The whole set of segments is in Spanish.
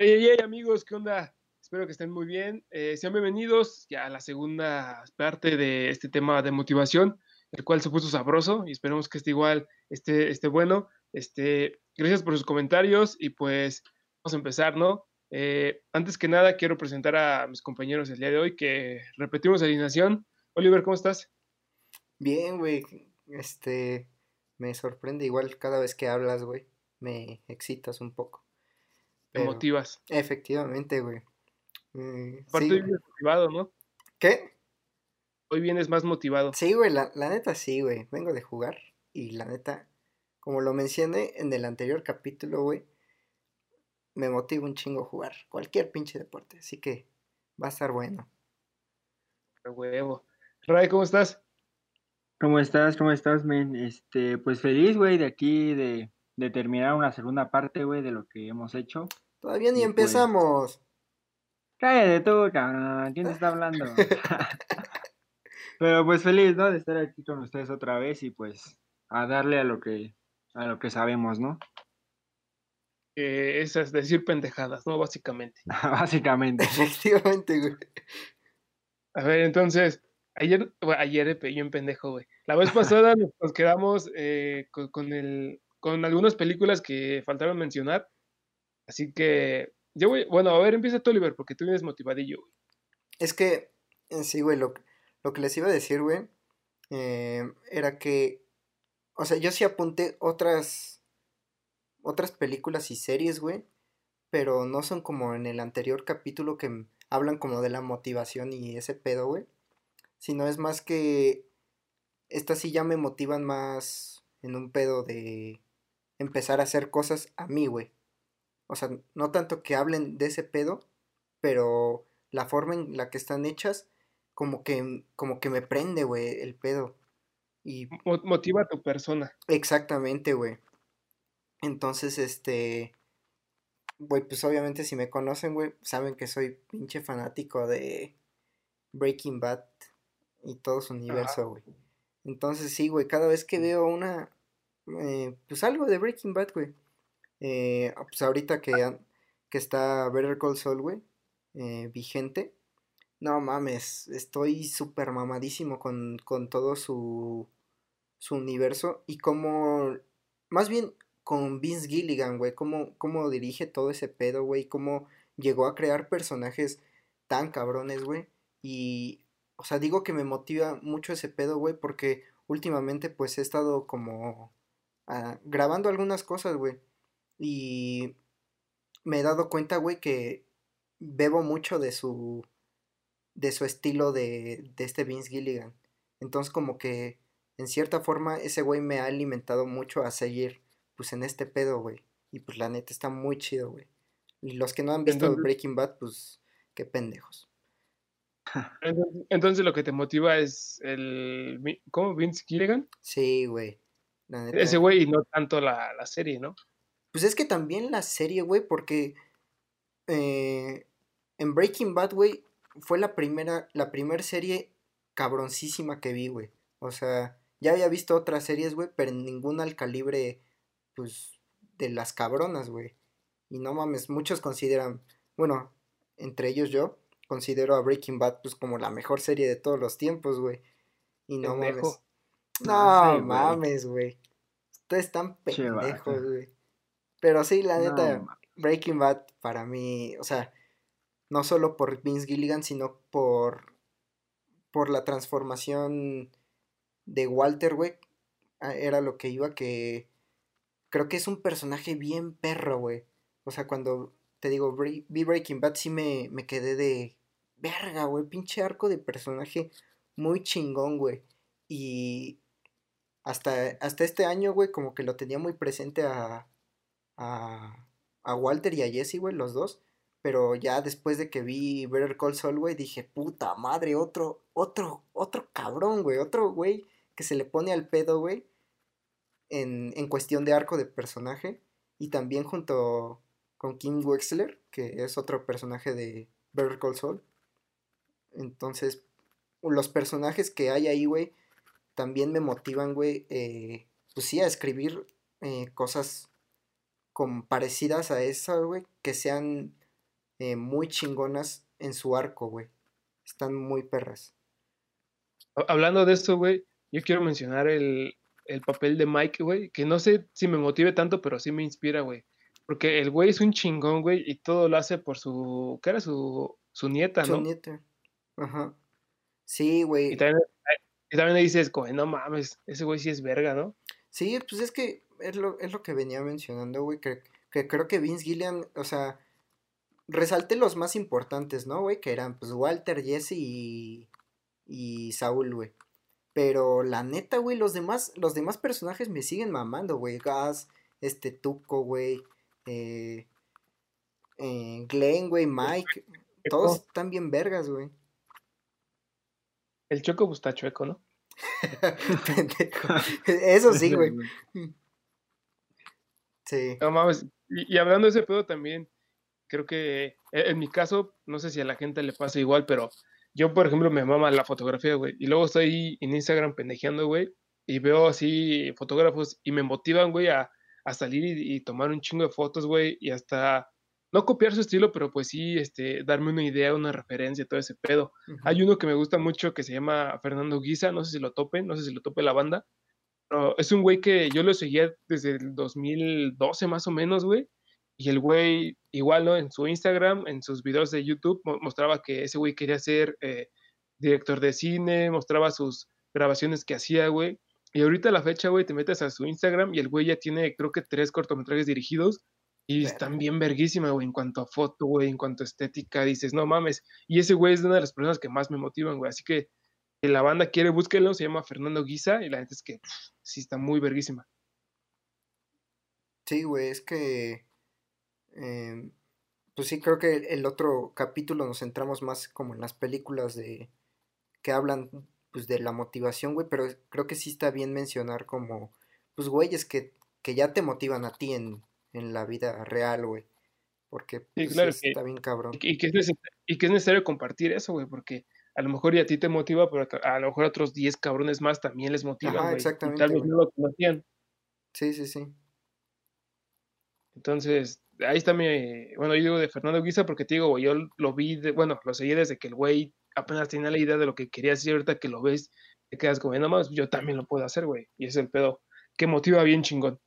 Hey, hey, amigos, ¿qué onda? Espero que estén muy bien. Eh, sean bienvenidos ya a la segunda parte de este tema de motivación, el cual se puso sabroso y esperemos que este igual esté, esté bueno. Este, gracias por sus comentarios y pues vamos a empezar, ¿no? Eh, antes que nada, quiero presentar a mis compañeros el día de hoy que repetimos alineación. Oliver, ¿cómo estás? Bien, güey. Este, me sorprende igual cada vez que hablas, güey. Me excitas un poco. Te motivas. Efectivamente, güey. Eh, Aparte hoy vienes motivado, ¿no? ¿Qué? Hoy vienes más motivado. Sí, güey, la, la neta sí, güey. Vengo de jugar y la neta, como lo mencioné en el anterior capítulo, güey, me motiva un chingo jugar cualquier pinche deporte. Así que va a estar bueno. Qué huevo. Ray, ¿cómo estás? ¿Cómo estás? ¿Cómo estás, men? Este, pues feliz, güey, de aquí, de, de terminar una segunda parte, güey, de lo que hemos hecho. Todavía ni Y, pues, empezamos. Cállate tú, cabrón, ¿quién te está hablando? Pero pues feliz, ¿no? De estar aquí con ustedes otra vez y pues a darle a lo que, a lo que sabemos, ¿no? Eh, es es decir pendejadas, ¿no? Básicamente. Básicamente. Efectivamente, güey. A ver, entonces, ayer, bueno, ayer eh, yo en pendejo, güey. La vez pasada nos, nos quedamos eh, con, con el, con algunas películas que faltaron mencionar. Así que yo voy, bueno, a ver, empieza tú, Oliver, porque tú vienes motivadillo, güey. Es que, en sí, güey, lo, lo que les iba a decir, güey, eh, era que, o sea, yo sí apunté otras, otras películas y series, güey, pero no son como en el anterior capítulo que hablan como de la motivación y ese pedo, güey, sino es más que estas sí ya me motivan más en un pedo de empezar a hacer cosas a mí, güey. O sea, no tanto que hablen de ese pedo, pero la forma en la que están hechas, como que, como que me prende, güey, el pedo. Y Mo- Motiva a tu persona. exactamente, güey. Entonces, este, güey, pues obviamente si me conocen, güey, saben que soy pinche fanático de Breaking Bad y todo su universo, güey. Entonces, sí, güey, cada vez que veo una, eh, pues algo de Breaking Bad, güey. eh, pues ahorita que, que está Better Call Saul, güey, eh, vigente. No mames, estoy súper mamadísimo con, con todo su, su universo y cómo, más bien con Vince Gilligan, güey, cómo, cómo dirige todo ese pedo, güey, cómo llegó a crear personajes tan cabrones, güey. Y, o sea, digo que me motiva mucho ese pedo, güey, porque últimamente pues he estado como grabando algunas cosas, güey. Y me he dado cuenta, güey, que bebo mucho de su de su estilo de, de este Vince Gilligan. Entonces como que en cierta forma ese güey me ha alimentado mucho a seguir pues en este pedo, güey. Y pues la neta está muy chido, güey. Y los que no han visto Entonces- Breaking Bad, pues qué pendejos. Entonces, entonces lo que te motiva es el, ¿cómo? Vince Gilligan. Sí, güey. La. Ese güey y no tanto la, la serie, ¿no? Pues es que también la serie, güey, porque eh, en Breaking Bad, güey, fue la primera, la primera serie cabroncísima que vi, güey. O sea, ya había visto otras series, güey, pero ninguna al calibre, pues, de las cabronas, güey. Y no mames, muchos consideran, bueno, entre ellos yo, considero a Breaking Bad, pues, como la mejor serie de todos los tiempos, güey. Y no Pendejo. mames. No mames, güey. Ustedes están pendejos, güey. Pero sí, la neta, Breaking Bad para mí, o sea, no solo por Vince Gilligan, sino por por la transformación de Walter, güey. Era lo que iba que creo que es un personaje bien perro, güey. O sea, cuando te digo, vi Breaking Bad sí me, me quedé de verga, güey, pinche arco de personaje muy chingón, güey. Y hasta, hasta este año, güey, como que lo tenía muy presente a, a, a Walter y a Jesse, güey, los dos. Pero ya después de que vi Better Call Saul, güey, dije, puta madre, otro, otro, otro cabrón, güey, otro güey que se le pone al pedo, güey, en, en cuestión de arco de personaje. Y también junto con Kim Wexler, que es otro personaje de Better Call Saul. Entonces, los personajes que hay ahí, güey, también me motivan, güey, eh, pues sí, a escribir eh, cosas como parecidas a esa, güey, que sean eh, muy chingonas en su arco, güey. Están muy perras. Hablando de esto, güey, yo quiero mencionar el, el papel de Mike, güey, que no sé si me motive tanto, pero sí me inspira, güey. Porque el güey es un chingón, güey, y todo lo hace por su. ¿Qué era su, su nieta, Su no? nieta. Ajá. Sí, güey. Y también, y también le dices, güey, no mames, ese güey sí es verga, ¿no? Sí, pues es que es lo, es lo que venía mencionando, güey, que, que creo que Vince Gillian, o sea, resalté los más importantes, ¿no, güey? Que eran, pues, Walter, Jesse y, y Saúl, güey. Pero la neta, güey, los demás, los demás personajes me siguen mamando, güey. Gas, este Tuco, güey. Eh, eh, Glenn, güey, Mike. Todos están bien vergas, güey. El Choco pues está chueco, ¿no? Eso sí, güey. Sí. No mames. Y, y hablando de ese pedo también, creo que e- en mi caso, no sé si a la gente le pasa igual, pero yo, por ejemplo, me mama la fotografía, güey. Y luego estoy en Instagram pendejeando, güey, y veo así fotógrafos y me motivan, güey, a, a salir y, y tomar un chingo de fotos, güey, y hasta no copiar su estilo, pero pues sí, este, darme una idea, una referencia, todo ese pedo. Hay uno que me gusta mucho que se llama Fernando Guisa, no sé si lo topen, no sé si lo tope la banda, pero es un güey que yo lo seguía desde el 2012 más o menos, güey, y el güey, igual, ¿no? En su Instagram, en sus videos de YouTube, mo- mostraba que ese güey quería ser eh, director de cine, mostraba sus grabaciones que hacía, güey. Y ahorita a la fecha, güey, te metes a su Instagram y el güey ya tiene, creo que tres cortometrajes dirigidos y están bien verguísima, güey, en cuanto a foto, güey, en cuanto a estética, dices, no mames. Y ese güey es una de las personas que más me motivan, güey. Así que si la banda quiere, búsquenlo, se llama Fernando Guisa y la neta es que pff, sí está muy verguísima. Sí, güey, es que. em, pues sí, creo que el otro capítulo nos centramos más como en las películas de. que hablan, pues, de la motivación, güey, pero creo que sí está bien mencionar como. pues, güeyes que, que ya te motivan a ti en, en la vida real, güey. Porque, Sí, pues, claro sí que- está bien cabrón. Y, que- es necesario, y que es necesario compartir eso, güey, porque a lo mejor y a ti te motiva, pero a lo mejor a otros 10 cabrones más también les motivan, Ajá, güey. Y exactamente, tal vez no lo conocían. Sí, sí, sí. Entonces, ahí está mi. Bueno, yo digo de Fernando Guisa porque te digo, güey, yo lo vi, de, bueno, lo seguí desde que el güey apenas tenía la idea de lo que quería hacer. Ahorita que lo ves, te quedas como, no más, yo también lo puedo hacer, güey. Y es el pedo que motiva bien chingón.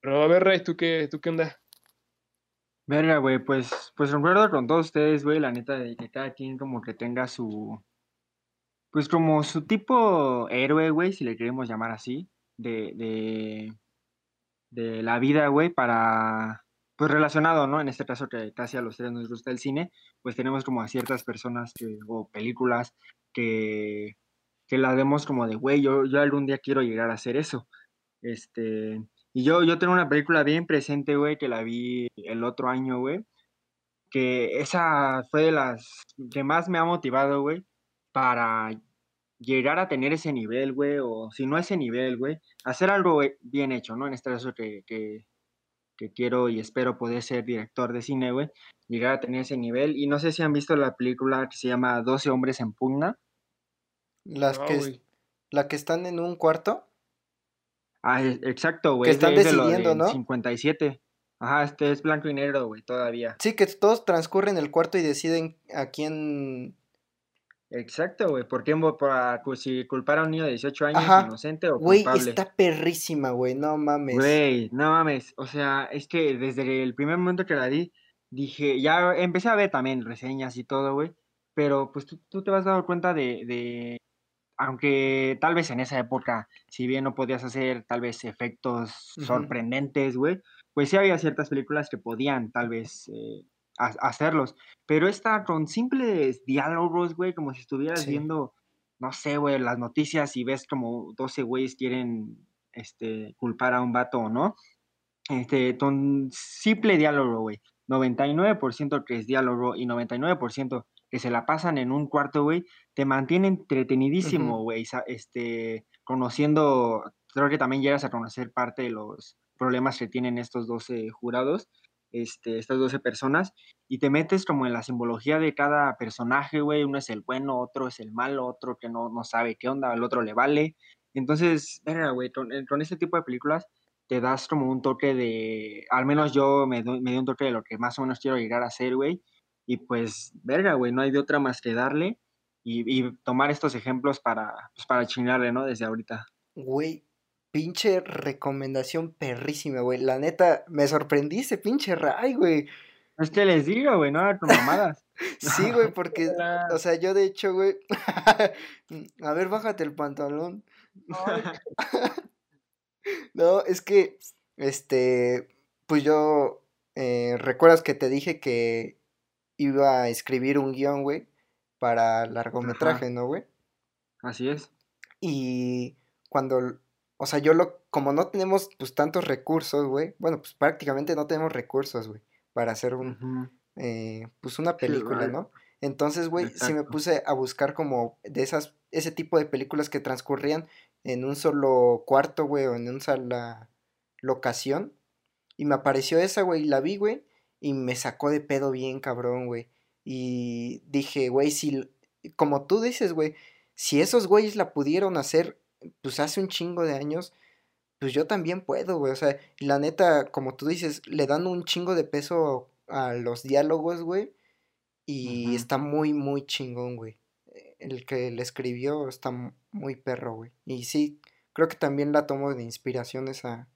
Pero a ver, Ray, ¿tú qué, tú qué onda? Verga, güey, pues, pues concuerdo con todos ustedes, güey, la neta de que cada quien como que tenga su, pues como su tipo héroe, güey, si le queremos llamar así, de, de, de la vida, güey, para, pues relacionado, ¿no? En este caso que casi a los tres nos gusta el cine, pues tenemos como a ciertas personas o películas que, que las vemos como de, güey, yo, yo algún día quiero llegar a hacer eso. Este, y yo, yo tengo una película bien presente, güey, que la vi el otro año, güey, que esa fue de las que más me ha motivado, güey, para llegar a tener ese nivel, güey, o si no ese nivel, güey, hacer algo bien hecho, ¿no? En este caso que, que, que quiero y espero poder ser director de cine, güey, llegar a tener ese nivel. Y no sé si han visto la película que se llama 12 hombres en pugna. Las No, que, la que están en un cuarto. Ah, exacto, güey. de- están es de decidiendo, del ¿no? 57. Ajá, este es blanco y negro, güey, todavía. Sí, que todos transcurren el cuarto y deciden a quién. Exacto, güey. ¿Por qué para si culpar a un niño de 18 años Ajá. inocente o Güey, culpable? está perrísima, güey, no mames. Güey, no mames. O sea, es que desde el primer momento que la di, dije, ya empecé a ver también reseñas y todo, güey. Pero pues tú, tú te vas dando cuenta de, de, aunque tal vez en esa época, si bien no podías hacer tal vez efectos sorprendentes, güey, pues sí había ciertas películas que podían tal vez eh, ha- hacerlos. Pero esta con simples diálogos, güey, como si estuvieras Sí. viendo, no sé, güey, las noticias y ves como 12 güeyes quieren este, culpar a un vato o no. Este, con simple diálogo, güey. 99% que es diálogo y 99% que se la pasan en un cuarto, güey, te mantiene entretenidísimo, güey. sa- Este, conociendo, creo que también llegas a conocer parte de los problemas que tienen estos 12 jurados, este, estas 12 personas, y te metes como en la simbología de cada personaje, güey. Uno es el bueno, otro es el malo, otro que no, no sabe qué onda, al otro le vale. Entonces, verga, güey, con, eh, con este tipo de películas te das como un toque de, al menos yo me doy, me doy un toque de lo que más o menos quiero llegar a hacer, güey. Y pues, verga, güey, no hay de otra más que darle y, tomar estos ejemplos para, pues, para chingarle, ¿no? Desde ahorita. Güey, pinche recomendación perrísima, güey. La neta, me sorprendiste, pinche Ray, güey. Es que les digo, güey, no con mamadas. sí, güey, porque, o sea, yo de hecho, güey. A ver, bájate el pantalón. no, es que, este, pues yo, eh, ¿recuerdas que te dije que iba a escribir un guion, güey? Para largometraje, ¿no, güey? Así es. Y cuando, o sea, yo lo, como no tenemos pues tantos recursos, güey, bueno, pues prácticamente no tenemos recursos, güey, para hacer un, eh, pues una película, ¿no? Entonces, güey, sí me puse a buscar como de esas, ese tipo de películas que transcurrían en un solo cuarto, güey, o en una sola locación. Y me apareció esa, güey, y la vi, güey, y me sacó de pedo bien, cabrón, güey. Y dije, güey, si, como tú dices, güey, si esos güeyes la pudieron hacer, pues hace un chingo de años, pues yo también puedo, güey. O sea, la neta, como tú dices, le dan un chingo de peso a los diálogos, güey. Y está muy, muy chingón, güey. El que le escribió está muy perro, güey. Y sí, creo que también la tomo de inspiración esa,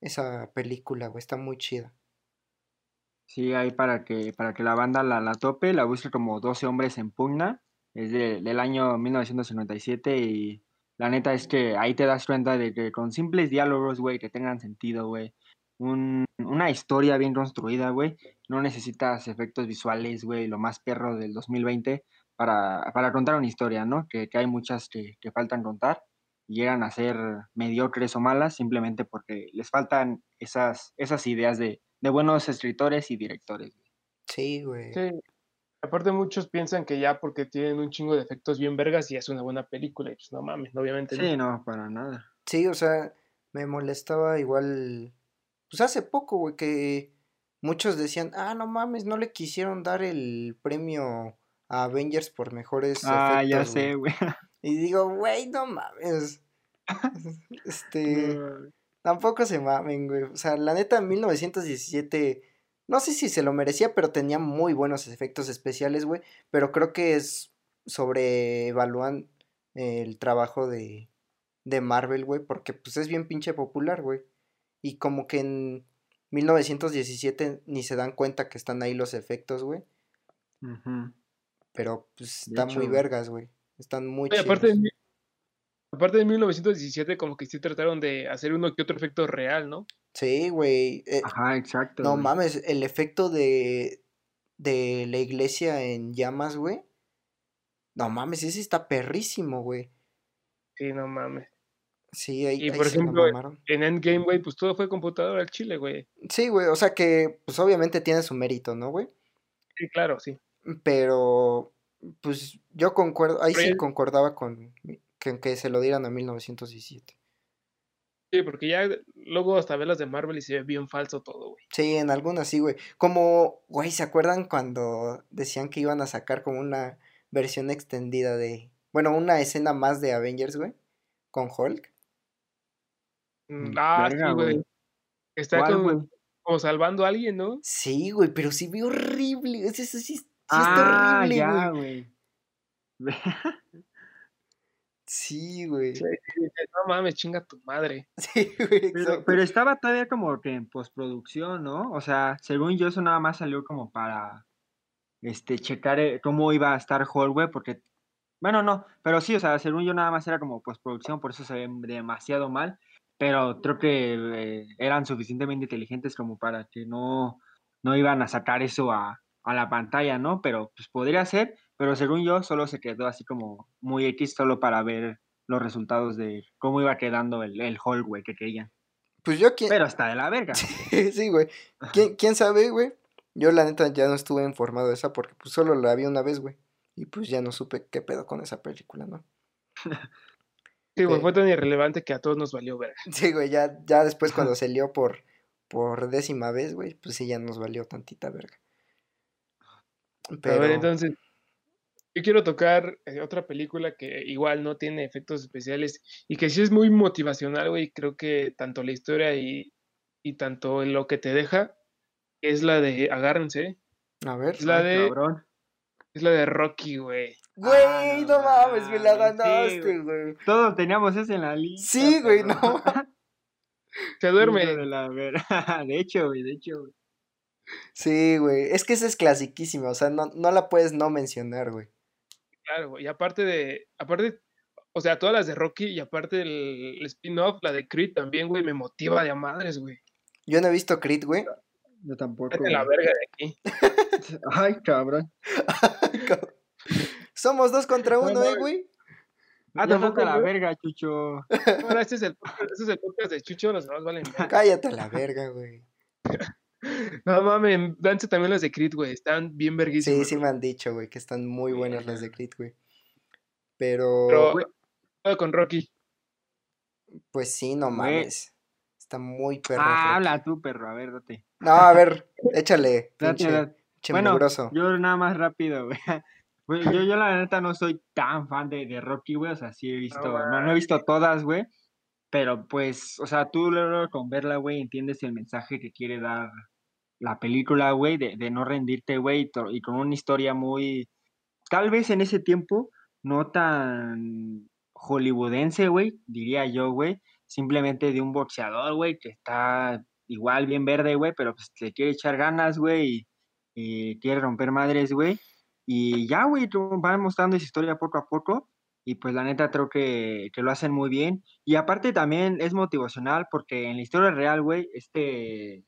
esa película, güey. Está muy chida. Sí, ahí para que, para que la banda la, la tope, la busque como 12 hombres en pugna. Es del año 1957 y la neta es que ahí te das cuenta de que con simples diálogos, güey, que tengan sentido, güey, una historia bien construida, güey. No necesitas efectos visuales, güey, lo más perro del 2020 para, para contar una historia, ¿no? Que, hay muchas que, faltan contar y llegan a ser mediocres o malas simplemente porque les faltan esas, esas ideas de, buenos escritores y directores. Sí, güey. Sí. Aparte muchos piensan que ya porque tienen un chingo de efectos bien vergas y es una buena película y pues no mames, obviamente. Sí, no, para nada. Sí, o sea, me molestaba igual pues hace poco, güey, que muchos decían, ah, no mames, no le quisieron dar el premio a Avengers por mejores ah, ya sé, güey. Y digo, güey, no mames. este, tampoco se mamen, güey. O sea, la neta, en 1917, no sé si se lo merecía, pero tenía muy buenos efectos especiales, güey. Pero creo que es sobreevalúan el trabajo de, de Marvel, güey, porque pues es bien pinche popular, güey. Y como que en 1917 ni se dan cuenta que están ahí los efectos, güey. Pero pues están muy vergas, güey. Están muy chidos. Aparte de, aparte de 1917, como que sí trataron de hacer uno que otro efecto real, ¿no? Sí, güey. Eh, Ajá, exacto. No mames, el efecto de, de la iglesia en llamas, güey. No mames, ese está perrísimo, güey. Sí, no mames. Sí, ahí, y por ejemplo, en Endgame, güey, pues todo fue computadora al chile, güey. Sí, güey, o sea que, pues obviamente tiene su mérito, ¿no, güey? Sí, claro, sí. Pero, pues yo concuerdo, ahí sí concordaba con que, que se lo dieran a 1917. Sí, porque ya luego hasta ver las de Marvel y se ve bien falso todo, güey. Sí, en algunas sí, güey. Como, güey, ¿se acuerdan cuando decían que iban a sacar como una versión extendida de, bueno, una escena más de Avengers, güey, con Hulk? Mm, ah, sí, güey. Está como, salvando a alguien, ¿no? Sí, güey, pero sí ve horrible. Eso sí, sí, ah, horrible, ya, güey. sí, güey. no mames, chinga tu madre. Sí, güey. Pero, pero, estaba todavía como que en postproducción, ¿no? O sea, según yo, eso nada más salió como para este checar eh, cómo iba a estar Hulk, güey, porque. Bueno, no, pero sí, o sea, según yo nada más era como postproducción, por eso se ve demasiado mal pero creo que eh, eran suficientemente inteligentes como para que no, no iban a sacar eso a, a, la pantalla, ¿no? Pero pues podría ser, pero según yo solo se quedó así como muy X solo para ver los resultados de cómo iba quedando el, el hall, güey, que querían. Pues yo quién... Pero hasta de la verga. sí, güey. ¿Quién, ¿Quién sabe, güey? Yo la neta ya no estuve informado de esa porque pues solo la vi una vez, güey. Y pues ya no supe qué pedo con esa película, ¿no? Sí, güey, fue tan irrelevante que a todos nos valió verga. Sí, güey, ya, ya después cuando se lió por, por décima vez, güey, pues sí, ya nos valió tantita verga. Pero... A ver, entonces, yo quiero tocar eh, otra película que igual no tiene efectos especiales y que sí es muy motivacional, güey. Creo que tanto la historia y, y tanto lo que te deja es la de Agárrense. A ver. Es la Ay, de, cabrón. es la de Rocky, güey. Güey, Ah, no no mames, me la mames, sí, ganaste, güey. Todos teníamos ese en la lista. Sí, güey, no. Se duerme. De, la ver- de hecho, güey, de hecho, güey. Sí, güey. Es que esa es clasiquísima. O sea, no, no la puedes no mencionar, güey. Claro, güey. Y aparte de, aparte, o sea, todas las de Rocky y aparte el, el spin-off, la de Creed también, güey, me motiva de a madres, güey. Yo no he visto Creed, güey. Yo tampoco. Vete la verga de aquí. Ay, cabrón. Somos dos contra No uno, eh, güey. Ah, ya tampoco, la güey. verga, chucho. Ahora, este es el podcast, este es el podcast de Chucho, los demás valen. Cállate a la verga, güey. No mames, danse también las de Creed, güey. Están bien Sí, verguísimas. sí güey. me han dicho, güey, que están muy buenas las de Creed, güey. Pero, Pero, güey. con Rocky. pues sí, no Güey. mames. Está muy perro. Ah, habla tú, perro, a ver, date. No, a ver, échale, Date, pinche, date. pinche Bueno, mugroso. yo nada más rápido, güey. Yo, yo la neta no soy tan fan de, de Rocky, güey. O sea, sí he visto, no, no he visto todas, güey. Pero pues, o sea, tú luego con verla, güey, entiendes el mensaje que quiere dar la película, güey, de, de no rendirte, güey, y, con una historia muy, tal vez en ese tiempo, no tan hollywoodense, güey, diría yo, güey. Simplemente de un boxeador, güey, que está igual bien verde, güey, pero pues le quiere echar ganas, güey, y, quiere romper madres, güey. Y ya, güey, van mostrando esa historia poco a poco. Y pues la neta creo que, que lo hacen muy bien. Y aparte también es motivacional porque en la historia real, güey, este...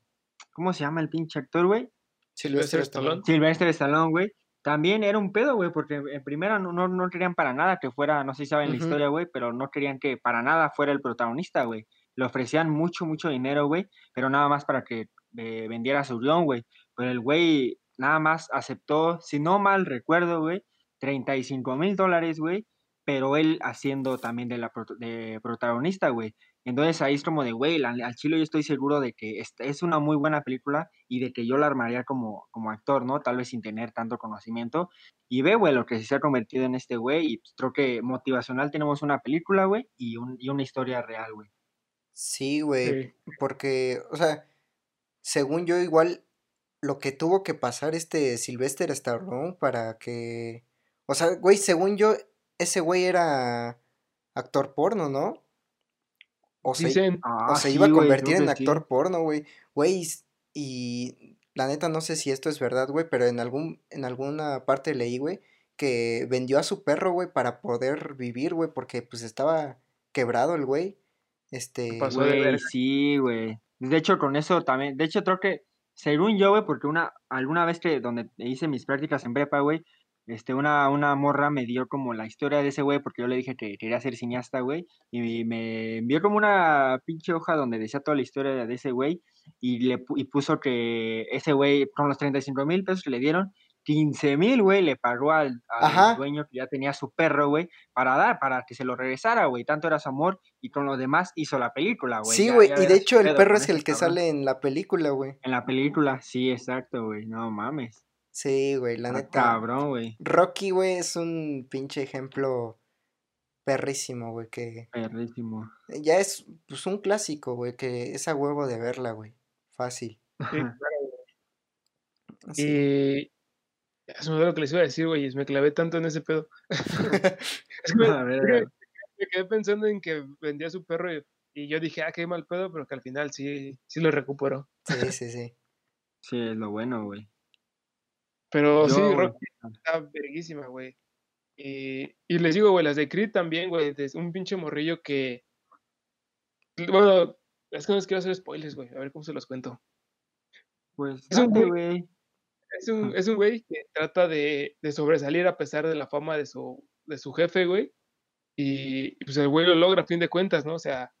¿Cómo se llama el pinche actor, güey? Sylvester Sylvester Stallone. Sylvester Stallone, güey. También era un pedo, güey, porque en primera no, no, no querían para nada que fuera, no sé si saben la historia, güey, pero no querían que para nada fuera el protagonista, güey. Le ofrecían mucho, mucho dinero, güey, pero nada más para que eh, vendiera su guion, güey. Pero el güey nada más aceptó, si no mal recuerdo, güey, 35 mil dólares, güey, pero él haciendo también de la de protagonista, güey. Entonces ahí es como de, güey, al chilo yo estoy seguro de que es una muy buena película y de que yo la armaría como, como actor, ¿no? Tal vez sin tener tanto conocimiento. Y ve, güey, lo que se ha convertido en este güey. Y pues, creo que motivacional tenemos una película, güey, y, un- y una historia real, güey. Sí, güey, Sí. porque, o sea, según yo igual lo que tuvo que pasar este Sylvester Stallone para que, o sea, güey, según yo ese güey era actor porno, ¿no? O se, Dicen, Ah, o se sí, iba a convertir en sí. actor porno, güey. Güey, y la neta no sé si esto es verdad, güey, pero en algún en alguna parte leí, güey, que vendió a su perro, güey, para poder vivir, güey, porque pues estaba quebrado el güey. Este, pasó de Güey, sí, güey. De hecho, con eso también, de hecho, creo que, según yo, güey, porque una, alguna vez que donde hice mis prácticas en prepa, güey, este, una, una morra me dio como la historia de ese güey, porque yo le dije que quería ser cineasta, güey, y me envió como una pinche hoja donde decía toda la historia de ese güey, y le y puso que ese güey, con los 35 mil pesos que le dieron, 15 mil, güey, le pagó al, dueño que ya tenía su perro, güey, para dar, para que se lo regresara, güey. Tanto era su amor y con lo demás hizo la película, güey. Sí, güey, y de hecho el perro es el que cabrón. sale en la película, güey. En la película, sí, exacto, güey. No mames. Sí, güey, la Está neta. cabrón, güey. Rocky, güey, es un pinche ejemplo perrísimo, güey, que Perrísimo. ya es pues un clásico, güey, que es a huevo de verla, güey. Fácil. sí, claro. Sí. Y olvidó lo que les iba a decir, güey, y me clavé tanto en ese pedo. Es que me, A ver, es que me quedé pensando en que vendía su perro y, y yo dije, ah, qué mal pedo, pero que al final sí, sí lo recuperó. Sí, sí, sí. Sí, es lo bueno, güey. Pero Yo, sí, Rocky está verguísima, güey. Y, y les digo, güey, las de Creed también, güey, es un pinche morrillo que... Bueno, es que no les quiero hacer spoilers, güey, a ver cómo se los cuento. Pues, Es un güey-. Es un, es un güey que trata de, de sobresalir a pesar de la fama de su, de su jefe, güey. Y, y, pues el güey lo logra a fin de cuentas, ¿no? O sea,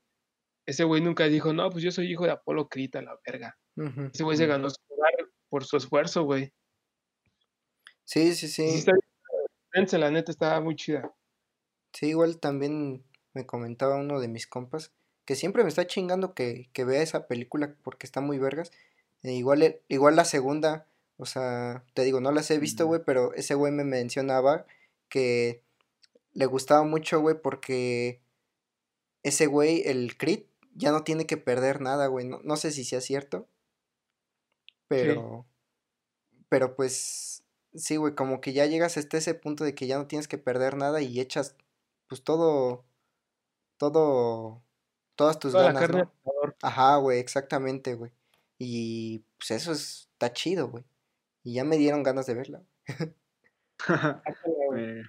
ese güey nunca dijo, no, pues yo soy hijo de Apolo Creed, a la verga. Ese güey se ganó su lugar por su esfuerzo, güey. Sí, sí, sí sí. está la neta está muy chida. Sí, igual también me comentaba uno de mis compas que siempre me está chingando que, que vea esa película porque está muy vergas. E igual, el- igual la segunda, o sea, te digo, no las he visto, güey, pero ese güey me mencionaba que le gustaba mucho, güey, porque ese güey, el Crit, ya no tiene que perder nada, güey. No, no sé si sea cierto, pero Pero pues, sí, güey, como que ya llegas hasta ese punto de que ya no tienes que perder nada y echas, pues todo, todo, todas tus Toda la ganas, carne ¿no? Ajá, güey, exactamente, güey. Y pues eso es- está chido, güey. Y ya me dieron ganas de verla. Eh,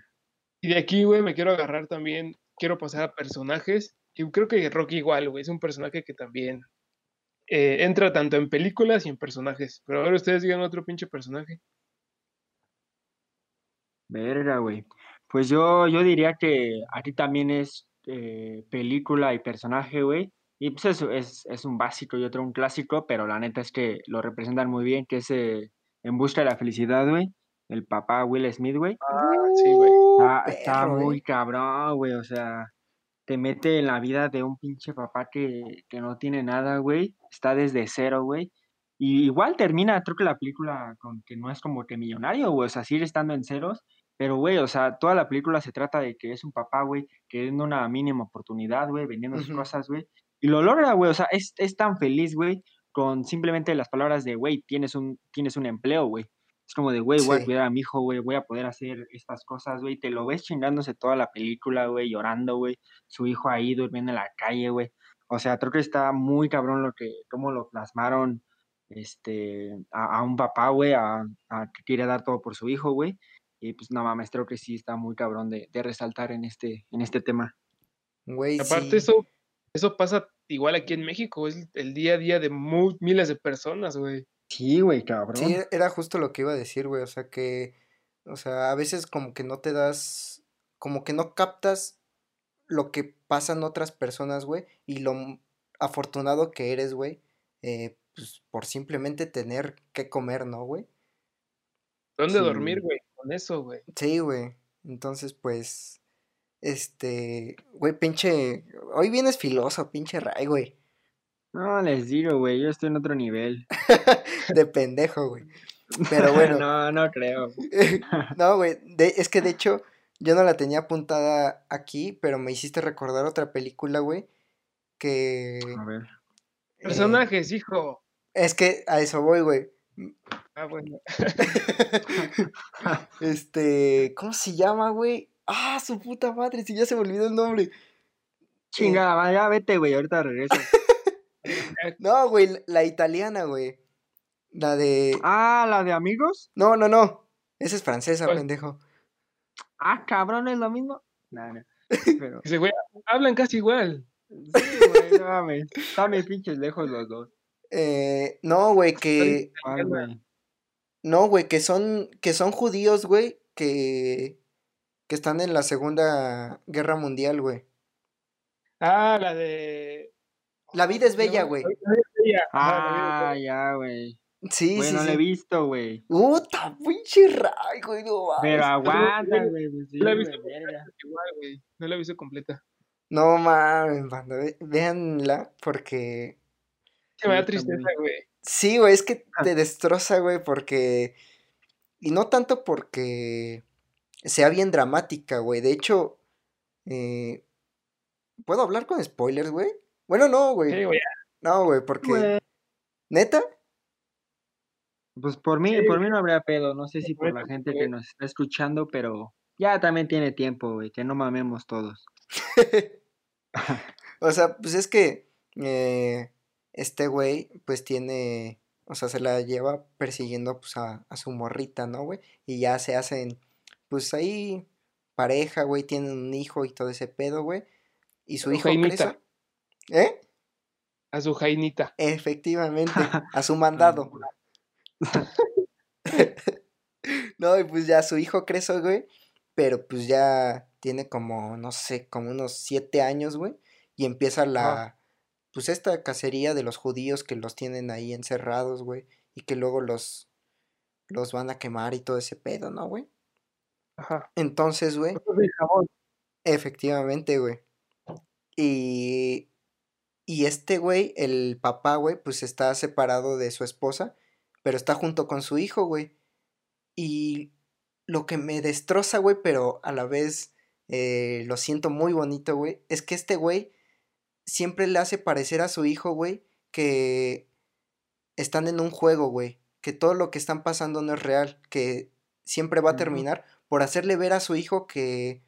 Y de aquí, güey, me quiero agarrar también, quiero pasar a personajes. Y creo que Rocky igual, güey, es un personaje que también eh, entra tanto en películas y en personajes. Pero ahora ustedes digan otro pinche personaje. Verga, güey. Pues yo, yo diría que aquí también es eh, película y personaje, güey. Y pues eso es, es un básico y otro un clásico, pero la neta es que lo representan muy bien, que es eh, En busca de la felicidad, güey. El papá Will Smith, güey. Ah, sí, güey. Está, muy eh. cabrón, güey. O sea, te mete en la vida de un pinche papá que, que no tiene nada, güey. Está desde cero, güey. Y igual termina, creo que la película con que no es como que millonario, güey. O sea, sigue estando en ceros. Pero, güey, o sea, toda la película se trata de que es un papá, güey, que en una mínima oportunidad, güey, vendiendo sus cosas, güey. Y lo logra, güey. O sea, es, es tan feliz, güey, con simplemente las palabras de, güey, tienes un, tienes un empleo, güey. Es como de, güey, voy a cuidar a mi hijo, güey, voy a poder hacer estas cosas, güey. Te lo ves chingándose toda la película, güey, llorando, güey. Su hijo ahí durmiendo en la calle, güey. O sea, creo que está muy cabrón lo que, cómo lo plasmaron, este, a, a un papá, güey, a, a que quiere dar todo por su hijo, güey. Y pues no mames, creo que sí está muy cabrón de, de resaltar en este, en este tema. Güey, Aparte, sí. eso, eso pasa igual aquí en México, es el día a día de miles de personas, güey. Sí, güey, cabrón. Sí, era justo lo que iba a decir, güey. O sea que, o sea, a veces como que no te das, como que no captas lo que pasan otras personas, güey, y lo afortunado que eres, güey, eh, pues por simplemente tener que comer, ¿no, güey? ¿Dónde Sí. dormir, güey? Con eso, güey. Sí, güey. Entonces, pues, este, güey, pinche, hoy vienes filoso, pinche Ray, güey. No, les digo, güey, yo estoy en otro nivel. De pendejo, güey. Pero bueno. no, no creo. No, güey, de- es que de hecho yo no la tenía apuntada aquí, pero me hiciste recordar otra película, güey, que... A ver. eh, Personajes, hijo. es que a eso voy, güey. Ah, bueno. Este, ¿cómo se llama, güey? Ah, su puta madre, si ya se me olvidó el nombre. Chingada, va, ya vete, güey, ahorita regreso. No, güey, la- italiana, güey. La de... Ah, la de amigos. No, no, no. Esa es francesa, ¿Cuál? pendejo. Ah, cabrón, es lo mismo. No, no. Pero, Dice, güey, hablan casi igual. sí, güey, no mames. Están mis pinches lejos los dos. Eh, no, güey, que... No, güey, que son, que son judíos, güey, que, que están en la Segunda Guerra Mundial, güey. Ah, la de. La vida es ¿cómo se bella, güey. La vida es bella. Ajá, la vida es Ah, bella. ya, güey. Sí, sí, no la he sí. visto, güey. Puta, pinche ray, güey, no Pero aguanta, güey. pues sí, No la he visto completa, igual, güey. No la he visto completa. No mames, banda, véanla porque... Se me Sí, da tristeza, güey. Sí, güey, es que te destroza, güey, porque... Y no tanto porque sea bien dramática, güey. De hecho, eh... ¿puedo hablar con spoilers, güey? Bueno, no, güey. Sí, güey. No, güey, porque... Güey, ¿Neta? Pues por mí, Sí, por mí no habría pedo. No sé si por la gente que nos está escuchando, pero ya también tiene tiempo, güey. Que no mamemos todos. O sea, pues es que eh, este güey, pues tiene, o sea, se la lleva persiguiendo pues a, a su morrita, ¿no, güey? Y ya se hacen, pues ahí pareja, güey, tienen un hijo y todo ese pedo, güey. Y su Su hijo jainita. crece. ¿Eh? A su jainita. Efectivamente, a su mandado. No, y pues ya su hijo crece, güey, pero pues ya tiene como, no sé, como unos siete años, güey, y empieza la, pues esta cacería de los judíos que los tienen ahí encerrados, güey, y que luego los, los van a quemar y todo ese pedo, ¿no, güey? Ajá. Entonces, güey, efectivamente, güey, y, y este güey, el papá, güey, pues está separado de su esposa, pero está junto con su hijo, güey. Y lo que me destroza, güey, pero a la vez eh, lo siento muy bonito, güey, es que este güey siempre le hace parecer a su hijo, güey, que están en un juego, güey. que todo lo que están pasando no es real, que siempre va a terminar por hacerle ver a su hijo que,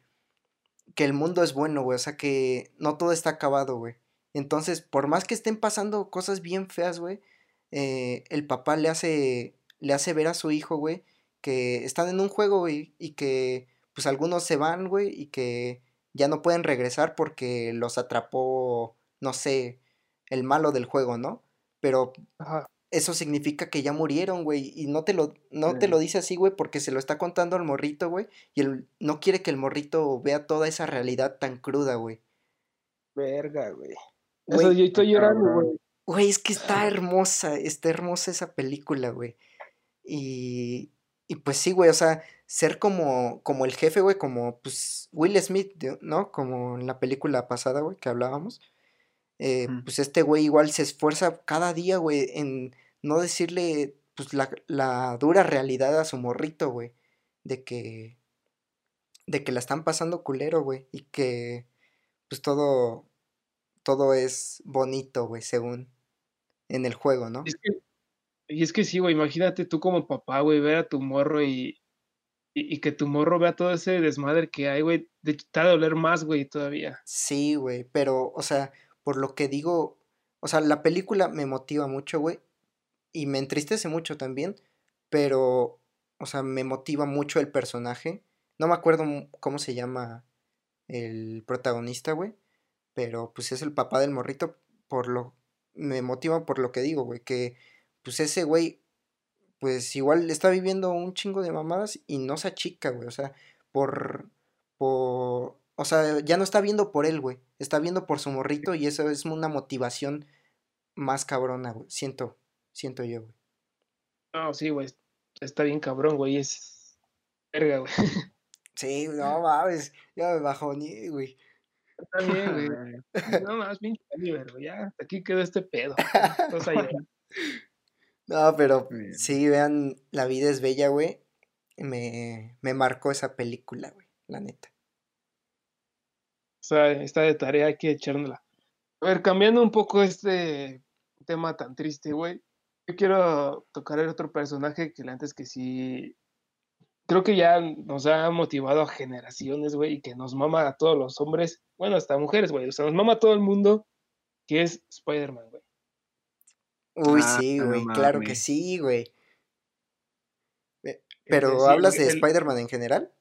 que el mundo es bueno, güey, o sea, que no todo está acabado, güey. Entonces, por más que estén pasando cosas bien feas, güey, eh, el papá le hace, le hace ver a su hijo, güey, que están en un juego, güey, y que pues algunos se van, güey, y que ya no pueden regresar porque los atrapó, no sé, el malo del juego, ¿no? Pero eso significa que ya murieron, güey, y no te lo, no te lo dice así, güey, porque se lo está contando al morrito, güey, y él no quiere que el morrito vea toda esa realidad tan cruda, güey. Verga, güey. Eso yo estoy llorando, güey. Güey, es que está hermosa, está hermosa esa película, güey. Y, y pues sí, güey, o sea, ser como, como el jefe, güey, como pues Will Smith, ¿no? Como en la película pasada, güey, que hablábamos. Eh, pues este güey igual se esfuerza cada día, güey, en no decirle pues la, la dura realidad a su morrito, güey, de que de que la están pasando culero, güey, y que pues todo todo es bonito, güey, según en el juego, ¿no? y es que sí, güey, imagínate tú como papá, güey, ver a tu morro y, y, que tu morro vea todo ese desmadre que hay, güey, de te va a doler más, güey, todavía. Sí, güey, pero, o sea, por lo que digo, o sea, la película me motiva mucho, güey, y me entristece mucho también, pero, o sea, me motiva mucho el personaje. No me acuerdo cómo se llama el protagonista, güey, pero pues es el papá del morrito, por lo, me motiva por lo que digo, güey, que pues ese güey pues igual está viviendo un chingo de mamadas y no se achica, güey. O sea, por, por, o sea, ya no está viendo por él, güey. Está viendo por su morrito y eso es una motivación más cabrona, güey. Siento, siento yo, güey. No, sí, güey. Está bien cabrón, güey. Es verga, güey. Sí, no mames. Ya me bajó ni, güey. Está bien, güey. No más, pinche güey. Ya, aquí quedó este pedo. Entonces, no, pero sí, vean, La vida es bella, güey. Me, me marcó esa película, güey, la neta. O sea, está de tarea, hay que echárnosla. A ver, cambiando un poco este tema tan triste, güey. Yo quiero tocar el otro personaje que antes que sí. Creo que ya nos ha motivado a generaciones, güey, y que nos mama a todos los hombres, bueno, hasta mujeres, güey. O sea, nos mama a todo el mundo, que es Spider-Man, güey. Uy, ah, sí, güey, claro que sí, güey. Pero, ¿hablas de Spider-Man en general?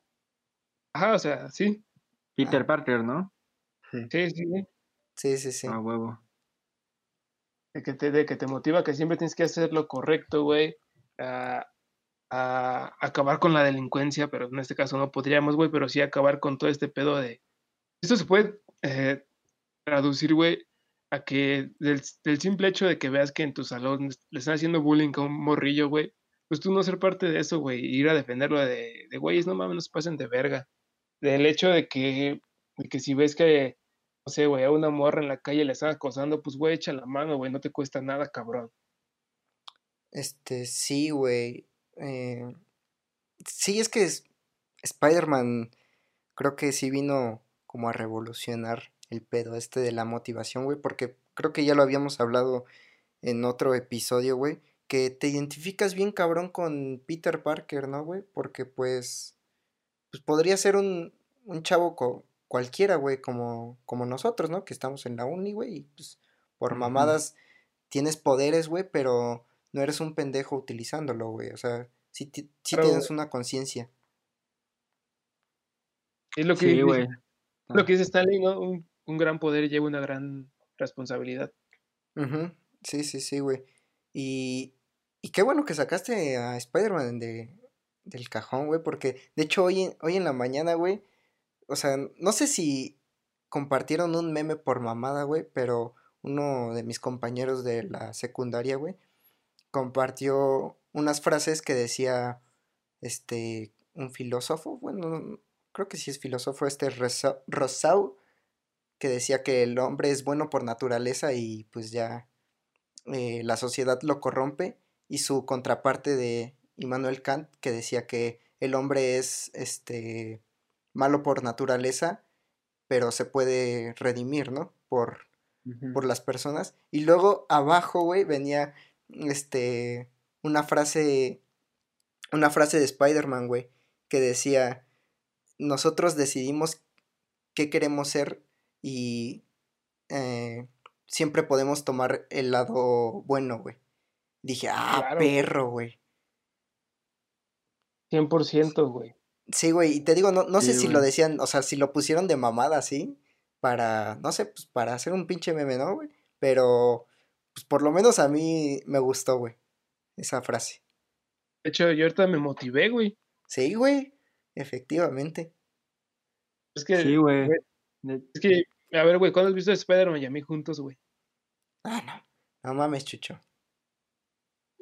Ajá, o sea, sí. Peter ah. Parker, ¿no? Sí, sí, sí. Sí, sí, sí. A huevo. De que, te, de que te motiva que siempre tienes que hacer lo correcto, güey. A, a, acabar con la delincuencia, pero en este caso no podríamos, güey, pero sí acabar con todo este pedo de... Esto se puede eh, traducir, güey, que del, simple hecho de que veas que en tu salón le están haciendo bullying a un morrillo, güey, pues tú no ser parte de eso, güey, ir a defenderlo de, de güeyes, no mames, no se pasen de verga. Del hecho de que, de que si ves que, no sé, güey, a una morra en la calle le están acosando, pues, güey, echa la mano, güey, no te cuesta nada, cabrón. Este, sí, güey. Eh, sí, es que Spider-Man creo que sí vino como a revolucionar el pedo este de la motivación, güey, porque creo que ya lo habíamos hablado en otro episodio, güey, que te identificas bien cabrón con Peter Parker, ¿no, güey? Porque pues, pues podría ser un, un chavo cualquiera, güey, como, como nosotros, ¿no? Que estamos en la uni, güey, y pues por mamadas tienes poderes, güey, pero no eres un pendejo utilizándolo, güey, o sea, sí, tienes una conciencia. Es lo que, güey. Lo que dice Stanley, ¿no? Un, un gran poder lleva una gran responsabilidad. Sí, sí, sí, güey. Y, y qué bueno que sacaste a Spider-Man de, del cajón, güey, porque de hecho hoy, hoy en la mañana, güey, o sea, no sé si compartieron un meme por mamada, güey, pero uno de mis compañeros de la secundaria, güey, compartió unas frases que decía, este, un filósofo, bueno, creo que sí es filósofo, este Rosau que decía que el hombre es bueno por naturaleza y pues ya eh, la sociedad lo corrompe y su contraparte de Immanuel Kant que decía que el hombre es este malo por naturaleza pero se puede redimir, ¿no? Por, por las personas. Y luego abajo, güey, venía este una frase, una frase de Spider-Man, güey, que decía, nosotros decidimos qué queremos ser y eh, siempre podemos tomar el lado bueno, güey. Dije, ah, Claro. perro, güey. 100%, güey. Sí, güey, y te digo, no, no sé si lo decían, o sea, si lo pusieron de mamada así, para, no sé, pues para hacer un pinche meme, ¿no, güey? Pero, pues por lo menos a mí me gustó, güey, esa frase. De hecho, yo ahorita me motivé, güey. Sí, güey, efectivamente. Es que, Sí, güey, es que, a ver, güey, ¿cuándo has visto Spider-Man y a mí juntos, güey? Ah, no, no mames, Chucho.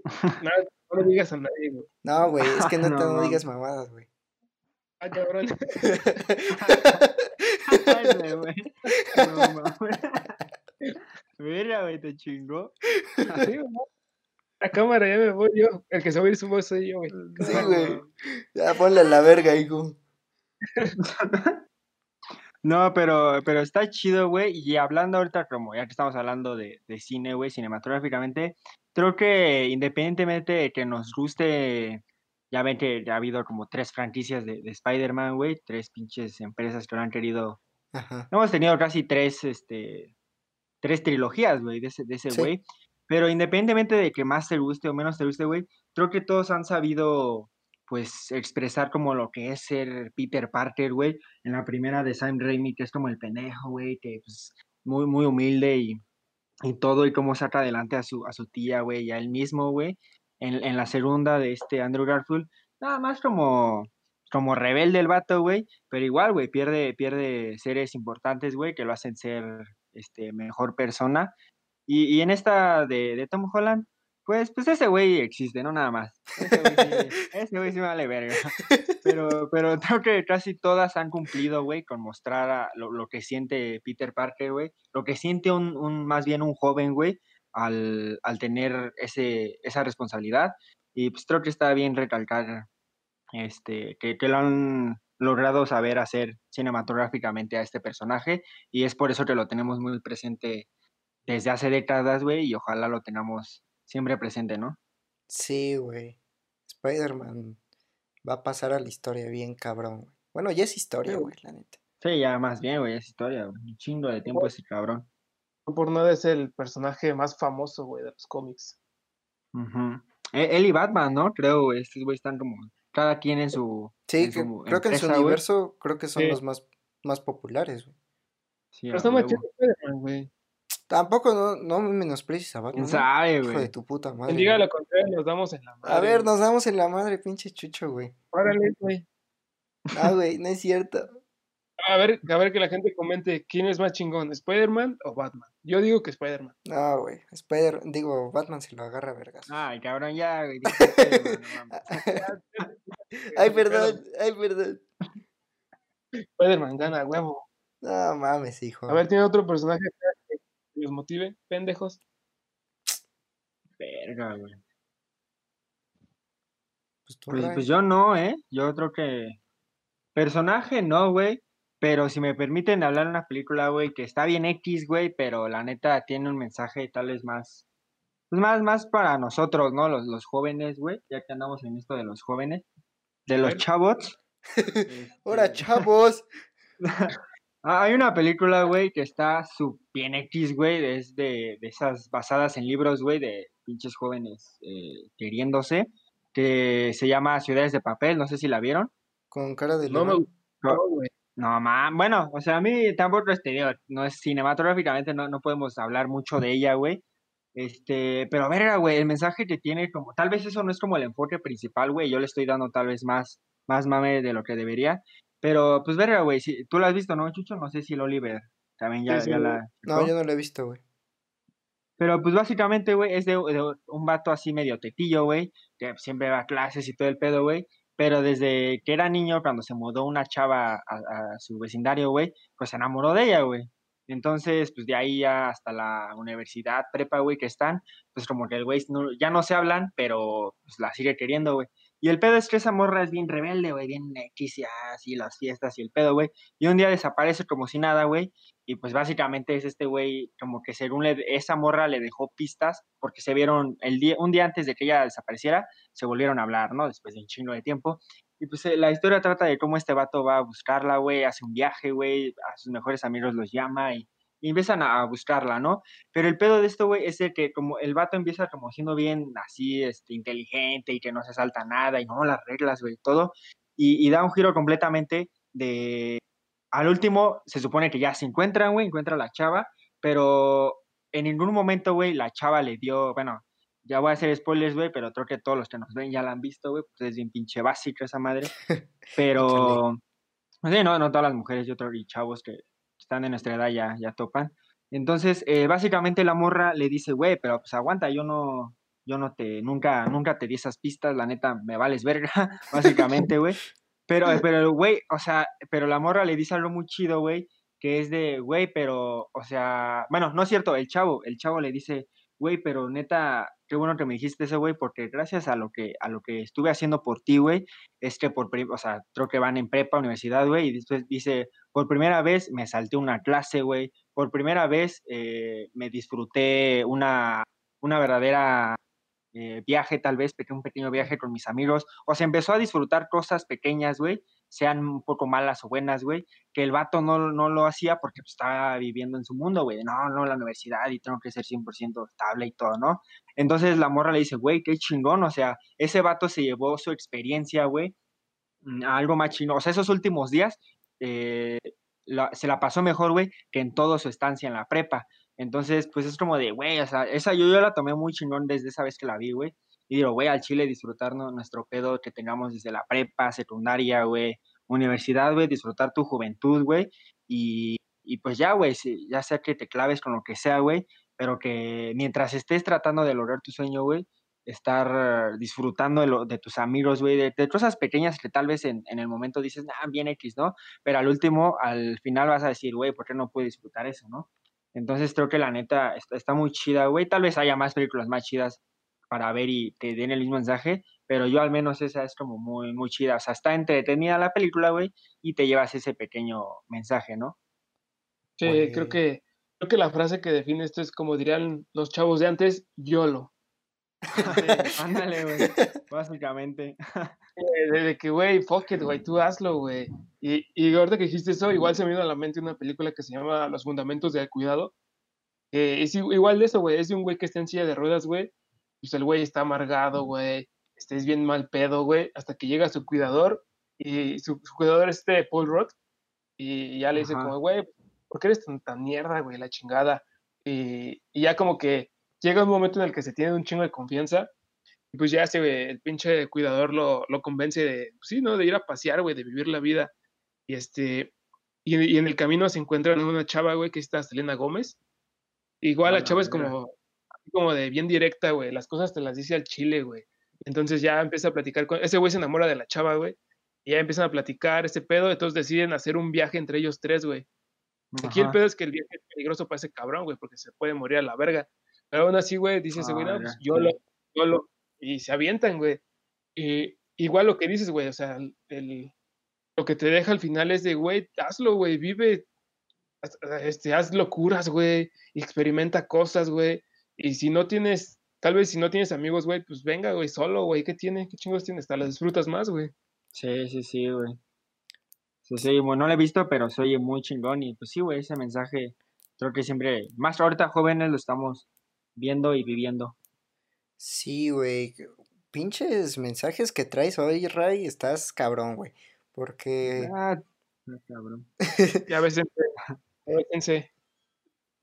Nada, no le digas a nadie, güey. No, güey, es que no, No te no digas mamadas, güey. Ah, cabrón. Ay, güey. No mames. Mira, güey, te chingó. Sí, güey. La cámara, ya me voy yo. El que se va a ir su voz soy yo, güey. Sí, güey. Ya ponle a la verga, hijo. No, pero, pero está chido, güey. Y hablando ahorita, como ya que estamos hablando de, de cine, güey, cinematográficamente, creo que independientemente de que nos guste, ya ven que ha habido como tres franquicias de, de Spider-Man, güey, tres pinches empresas que lo han querido. Ajá. Hemos tenido casi tres, este, tres trilogías, güey, de ese, de ese Sí. güey. Pero independientemente de que más te guste o menos te guste, güey, creo que todos han sabido, pues, expresar como lo que es ser Peter Parker, güey. En la primera de Sam Raimi, que es como el pendejo, güey, que pues muy, muy humilde y, y todo, y cómo saca adelante a su, a su tía, güey, y a él mismo, güey. En, en la segunda de este Andrew Garfield, nada más como, como rebelde el vato, güey, pero igual, güey, pierde, pierde seres importantes, güey, que lo hacen ser este, mejor persona. Y, y en esta de, de Tom Holland, pues, pues ese güey existe, no nada más. Ese güey sí, sí me vale verga. Pero, pero creo que casi todas han cumplido, güey, con mostrar a lo, lo que siente Peter Parker, güey. Lo que siente un, un más bien un joven, güey, al, al tener ese, esa responsabilidad. Y pues creo que está bien recalcar este, que, que lo han logrado saber hacer cinematográficamente a este personaje. Y es por eso que lo tenemos muy presente desde hace décadas, güey, y ojalá lo tengamos siempre presente, ¿no? Sí, güey. Spider-Man va a pasar a la historia bien cabrón, güey. Bueno, ya es historia, güey, la neta. Sí, ya más bien, güey, es historia, güey. Un chingo de tiempo ese cabrón. No por nada es el personaje más famoso, güey, de los cómics. E- Él y Batman, ¿no? Creo, güey, estos güeyes están como, cada quien en su... Sí, en su creo que en su güey. universo, creo que son Sí. los más, más populares, güey. Sí, Pero está más chido Spider-Man, güey. Tampoco no, no me menosprecies a Batman. ¿Quién ¿no? sabe, Hijo de güey? tu puta madre. Diga güey. lo contrario, nos damos en la madre. A ver, güey. nos damos en la madre, pinche chucho, güey. Órale, güey. Ah, güey, no es cierto. A ver, a ver que la gente comente quién es más chingón, Spider-Man o Batman. Yo digo que Spider-Man. No, güey. Spider, digo, Batman se lo agarra a vergas. Ay, cabrón, ya, güey. güey. Ay, perdón, ay, perdón. Spider-Man gana, huevo. No mames, hijo. A ver, ¿tiene otro personaje que los motive? Pendejos. Verga, güey. Pues Pues, pues yo no, ¿eh? Yo creo que personaje no, güey. Pero si me permiten hablar de una película, güey, que está bien X, güey, pero la neta tiene un mensaje tal vez más, pues más, más para nosotros, ¿no? Los, los jóvenes, güey, ya que andamos en esto de los jóvenes, de los ver. chavos. Ahora, este, chavos. Ah, Hay una película, güey, que está su bien X, güey, es de, de esas basadas en libros, güey, de pinches jóvenes eh, queriéndose, que se llama Ciudades de Papel, no sé si la vieron. Con cara de No me gustó, güey. No, man, bueno, o sea, a mí tampoco este, digo, no es cinematográficamente, no, no podemos hablar mucho de ella, güey. Este, pero verga, güey, el mensaje que tiene, como, tal vez eso no es como el enfoque principal, güey, yo le estoy dando tal vez más, más mame de lo que debería, pero pues verga, güey, si, tú la has visto, ¿no, Chucho? No sé si el Oliver también ya, Sí, sí, ya güey. la... No, yo no lo he visto, güey. Pero pues básicamente, güey, es de, de un vato así medio tetillo, güey, que siempre va a clases y todo el pedo, güey. Pero desde que era niño, cuando se mudó una chava a, a su vecindario, güey, pues se enamoró de ella, güey. Entonces, pues de ahí ya hasta la universidad, prepa, güey, que están, pues como que el güey no- ya no se hablan, pero pues la sigue queriendo, güey. Y el pedo es que esa morra es bien rebelde, güey, bien X y así las fiestas y el pedo, güey. Y un día desaparece como si nada, güey. Y pues básicamente es este güey, como que según le, esa morra le dejó pistas, porque se vieron el día, un día antes de que ella desapareciera, se volvieron a hablar, ¿no? Después de un chingo de tiempo. Y pues eh, la historia trata de cómo este vato va a buscarla, güey, hace un viaje, güey, a sus mejores amigos los llama y y empiezan a buscarla, ¿no? Pero el pedo de esto, güey, es el que como el vato empieza como siendo bien así, este, inteligente y que no se salta nada y no las reglas, güey, todo, y, da un giro completamente de... Al último, se supone que ya se encuentran, güey, encuentra a la chava, pero en ningún momento, güey, la chava le dio, bueno, ya voy a hacer spoilers, güey, pero creo que todos los que nos ven ya la han visto, güey, pues es bien pinche básica esa madre. Pero, no, no, no todas las mujeres y otros y chavos que están en nuestra edad ya, ya topan. Entonces, eh, básicamente la morra le dice, güey, pero pues aguanta, yo no, yo no te, nunca, nunca te di esas pistas, la neta, me vales verga, básicamente, güey. Pero, pero, güey, o sea, pero la morra le dice algo muy chido, güey, que es de, güey, pero, o sea, bueno, no es cierto, el chavo, el chavo le dice, güey, pero neta, qué bueno que me dijiste eso, güey, porque gracias a lo que, a lo que estuve haciendo por ti, güey, es que por, o sea, creo que van en prepa, universidad, güey, y después dice, por primera vez me salté una clase, güey, por primera vez eh, me disfruté una, una verdadera eh, viaje, tal vez, un pequeño viaje con mis amigos, o sea, empezó a disfrutar cosas pequeñas, güey, sean un poco malas o buenas, güey, que el vato no, no lo hacía porque pues, estaba viviendo en su mundo, güey, no, no, la universidad y tengo que ser 100% estable y todo, ¿no? Entonces la morra le dice, güey, qué chingón, o sea, ese vato se llevó su experiencia, güey, mm, a algo más chingón, o sea, esos últimos días eh, se la pasó mejor, güey, que en toda su estancia en la prepa. Entonces, pues es como de, güey, o sea, esa yo, yo la tomé muy chingón desde esa vez que la vi, güey. Y digo, güey, al Chile disfrutarnos nuestro pedo que tengamos desde la prepa, secundaria, güey, universidad, güey, disfrutar tu juventud, güey. Y, y pues ya, güey, ya sea que te claves con lo que sea, güey, pero que mientras estés tratando de lograr tu sueño, güey, estar disfrutando de, lo, de tus amigos, güey, de, cosas pequeñas que tal vez en, en el momento dices, ah, bien X, ¿no? Pero al último, al final vas a decir, güey, ¿por qué no puedo disfrutar eso, no? Entonces creo que la neta está, está muy chida, güey. Tal vez haya más películas más chidas para ver y te den el mismo mensaje, pero yo al menos esa es como muy, muy chida. O sea, está entretenida la película, güey, y te llevas ese pequeño mensaje, ¿no? Sí, creo que, creo que la frase que define esto es como dirían los chavos de antes, YOLO. ándale, güey, básicamente. De, que, güey, fuck it, güey, tú hazlo, güey. Y, y ahorita que dijiste eso, igual se me vino a la mente una película que se llama Los Fundamentos del Cuidado. es igual de eso, güey, es de un güey que está en silla de ruedas, güey, pues el güey está amargado, güey, estés bien mal pedo, güey, hasta que llega su cuidador y su, cuidador es este Paul Roth y ya le dice como, güey, ¿por qué eres tan, tan mierda, güey, la chingada? Y, ya como que llega un momento en el que se tiene un chingo de confianza y pues ya ese, el pinche cuidador lo, lo convence de, pues sí, ¿no? De ir a pasear, güey, de vivir la vida. Y este, y, en el camino se encuentran una chava, güey, que está Selena Gómez. Igual la chava es como, como de bien directa, güey. Las cosas te las dice al chile, güey. Entonces ya empieza a platicar con. Ese güey se enamora de la chava, güey. Y ya empiezan a platicar ese pedo. Entonces deciden hacer un viaje entre ellos tres, güey. Aquí el pedo es que el viaje es peligroso para ese cabrón, güey, porque se puede morir a la verga. Pero aún así, güey, dice ese güey, no, pues yo lo, yo lo. Y se avientan, güey. Y igual lo que dices, güey, o sea, el, lo que te deja al final es de, güey, hazlo, güey, vive, este, haz locuras, güey, experimenta cosas, güey. Y si no tienes, tal vez si no tienes amigos, güey, pues venga, güey, solo, güey, ¿qué tiene? ¿Qué chingos tienes? Hasta las disfrutas más, güey. Sí, sí, sí, güey. Sí, sí, bueno, no lo he visto, pero se oye muy chingón. Y pues sí, güey, ese mensaje, creo que siempre, más ahorita jóvenes lo estamos viendo y viviendo. Sí, güey. Pinches mensajes que traes hoy, Ray, estás cabrón, güey. Porque. Ah, cabrón. ya veces,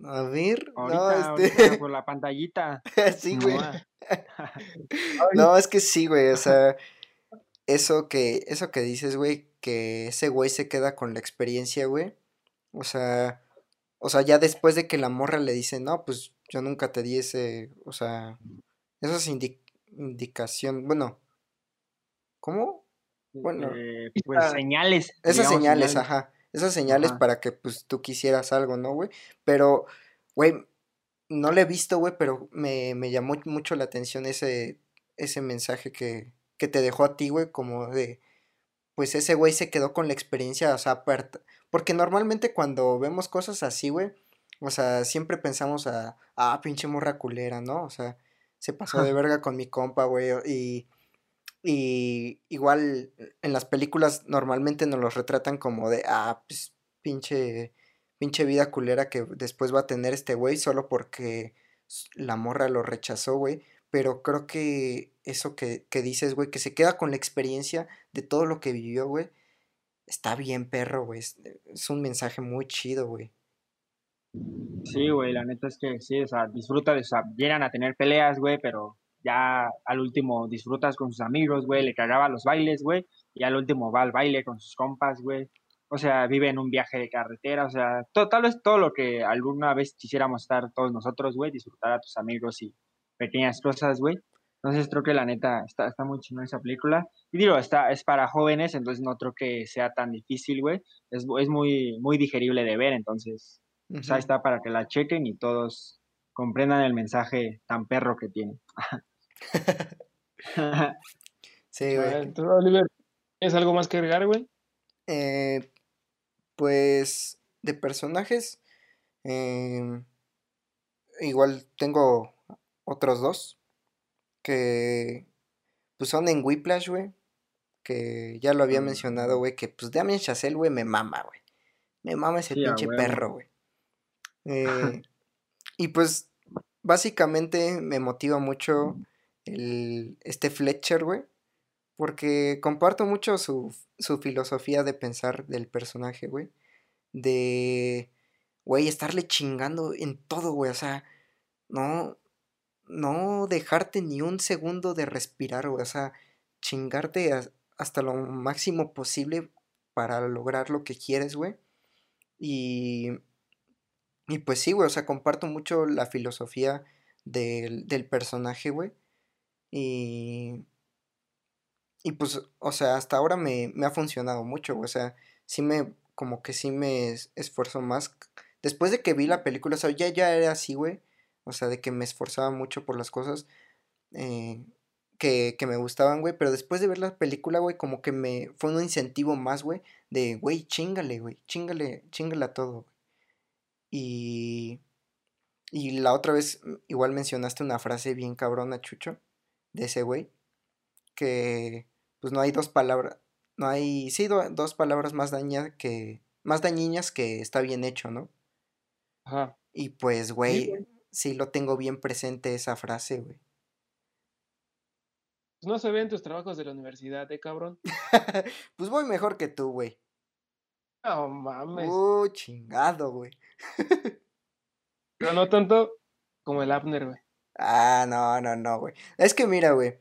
a ver, no, este... por la pantallita. sí, güey. no, es que sí, güey, o sea, eso que, eso que dices, güey, que ese güey se queda con la experiencia, güey. O sea, o sea, ya después de que la morra le dice, no, pues yo nunca te di ese, o sea, esas indicación, bueno, ¿cómo? Bueno, eh, pues señales. Esas señales, ajá esas señales para que pues tú quisieras algo, ¿no, güey? Pero, güey, no le he visto, güey, pero me, me, llamó mucho la atención ese, ese mensaje que, que te dejó a ti, güey, como de, pues ese güey se quedó con la experiencia, o sea, porque normalmente cuando vemos cosas así, güey, o sea, siempre pensamos a, ah, pinche morra culera, ¿no? O sea, se pasó de verga con mi compa, güey, y, y igual en las películas normalmente nos los retratan como de, ah, pues pinche, pinche vida culera que después va a tener este güey solo porque la morra lo rechazó, güey. Pero creo que eso que, que dices, güey, que se queda con la experiencia de todo lo que vivió, güey, está bien, perro, güey. Es, un mensaje muy chido, güey. Sí, güey, la neta es que sí, o sea, disfruta o sea, llegan a tener peleas, güey, pero ya al último disfrutas con sus amigos, güey, le cagaba los bailes, güey, y al último va al baile con sus compas, güey. O sea, vive en un viaje de carretera, o sea, tal vez todo lo que alguna vez quisiéramos estar todos nosotros, güey, disfrutar a tus amigos y pequeñas cosas, güey. Entonces creo que la neta está, está muy chingona esa película. Y digo, está, es para jóvenes, entonces no creo que sea tan difícil, güey. Es, es muy, muy digerible de ver, entonces uh ahí está para que la chequen y todos comprendan el mensaje tan perro que tiene. Sí, güey. Oliver, ¿tienes algo más que agregar, güey? Eh, pues de personajes, em, igual tengo otros dos que pues son en Whiplash, güey. Que ya lo había mencionado, güey, que pues Damien Chazelle, güey, me mama, güey. Me mama ese pinche perro, güey. Eh, y pues básicamente me motiva mucho el, este Fletcher, güey. Porque comparto mucho su, su filosofía de pensar del personaje, güey. De, güey, estarle chingando en todo, güey. O sea, no, no dejarte ni un segundo de respirar, güey. O sea, chingarte hasta lo máximo posible para lograr lo que quieres, güey. Y, y pues sí, güey, o sea, comparto mucho la filosofía del, del personaje, güey. Y, y pues, o sea, hasta ahora me, me ha funcionado mucho, güey. O sea, sí me, como que sí me esfuerzo más. Después de que vi la película, o sea, ya, ya era así, güey o sea, de que me esforzaba mucho por las cosas eh, que, me gustaban, güey. Pero después de ver la película, güey, como que me fue un incentivo más, güey, de, güey, chingale, güey, chingale, chingale a todo, güey. Y, y la otra vez mm, igual mencionaste una frase bien cabrona, Chucho, de ese güey, que pues no hay dos palabras, no hay, sí, dos palabras más dañinas que, más dañinas que está bien hecho, ¿no? Ajá. Y pues, güey, sí lo tengo bien presente esa frase, güey. Pues no se ven tus trabajos de la universidad, ¿eh, cabrón? pues voy mejor que tú, güey. No mames. Uh, chingado, güey. Pero no tanto como el Abner, güey. Ah, no, no, no, güey. Es que mira, güey.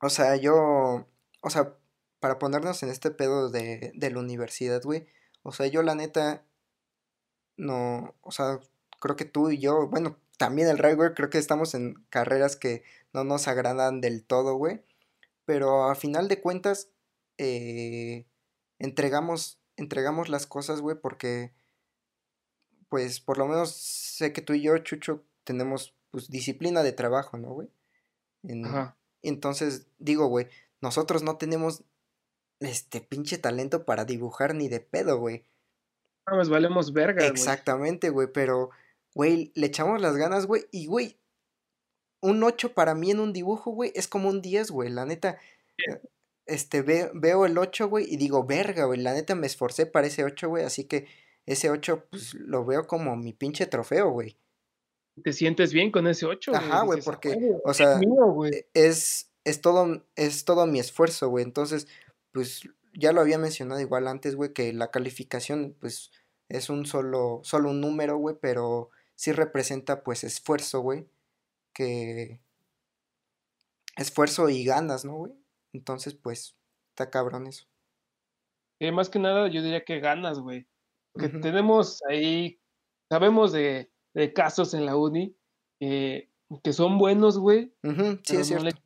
O sea, yo. O sea, para ponernos en este pedo de, de la universidad, güey. O sea, yo la neta. No. O sea, creo que tú y yo, bueno, también el Ray, güey, creo que estamos en carreras que no nos agradan del todo, güey. Pero a final de cuentas, eh, entregamos, entregamos las cosas, güey, porque, pues, por lo menos sé que tú y yo, Chucho, tenemos, pues, disciplina de trabajo, ¿no, güey? Ajá. Entonces, digo, güey, nosotros no tenemos, este, pinche talento para dibujar ni de pedo, güey. Nos valemos verga, Exactamente, güey, pero güey, le echamos las ganas, güey, y, güey, un 8 para mí en un dibujo, güey, es como un 10, güey, la neta. Este, veo el 8, güey, y digo, verga, güey, la neta me esforcé para ese 8, güey, así que ese 8, pues, lo veo como mi pinche trofeo, güey. ¿Te sientes bien con ese 8? Ajá, güey, porque, o sea, e, es, es, todo, es todo mi esfuerzo, güey, entonces, pues, ya lo había mencionado igual antes, güey, que la calificación, pues, es un solo, solo un número, güey, pero sí representa pues esfuerzo, güey. Que... Esfuerzo y ganas, ¿no, güey? Entonces, pues, está cabrón eso. Eh, más que nada, yo diría que ganas, güey. Porque tenemos ahí, sabemos de, casos en la uni que son buenos, güey. Sí, es cierto.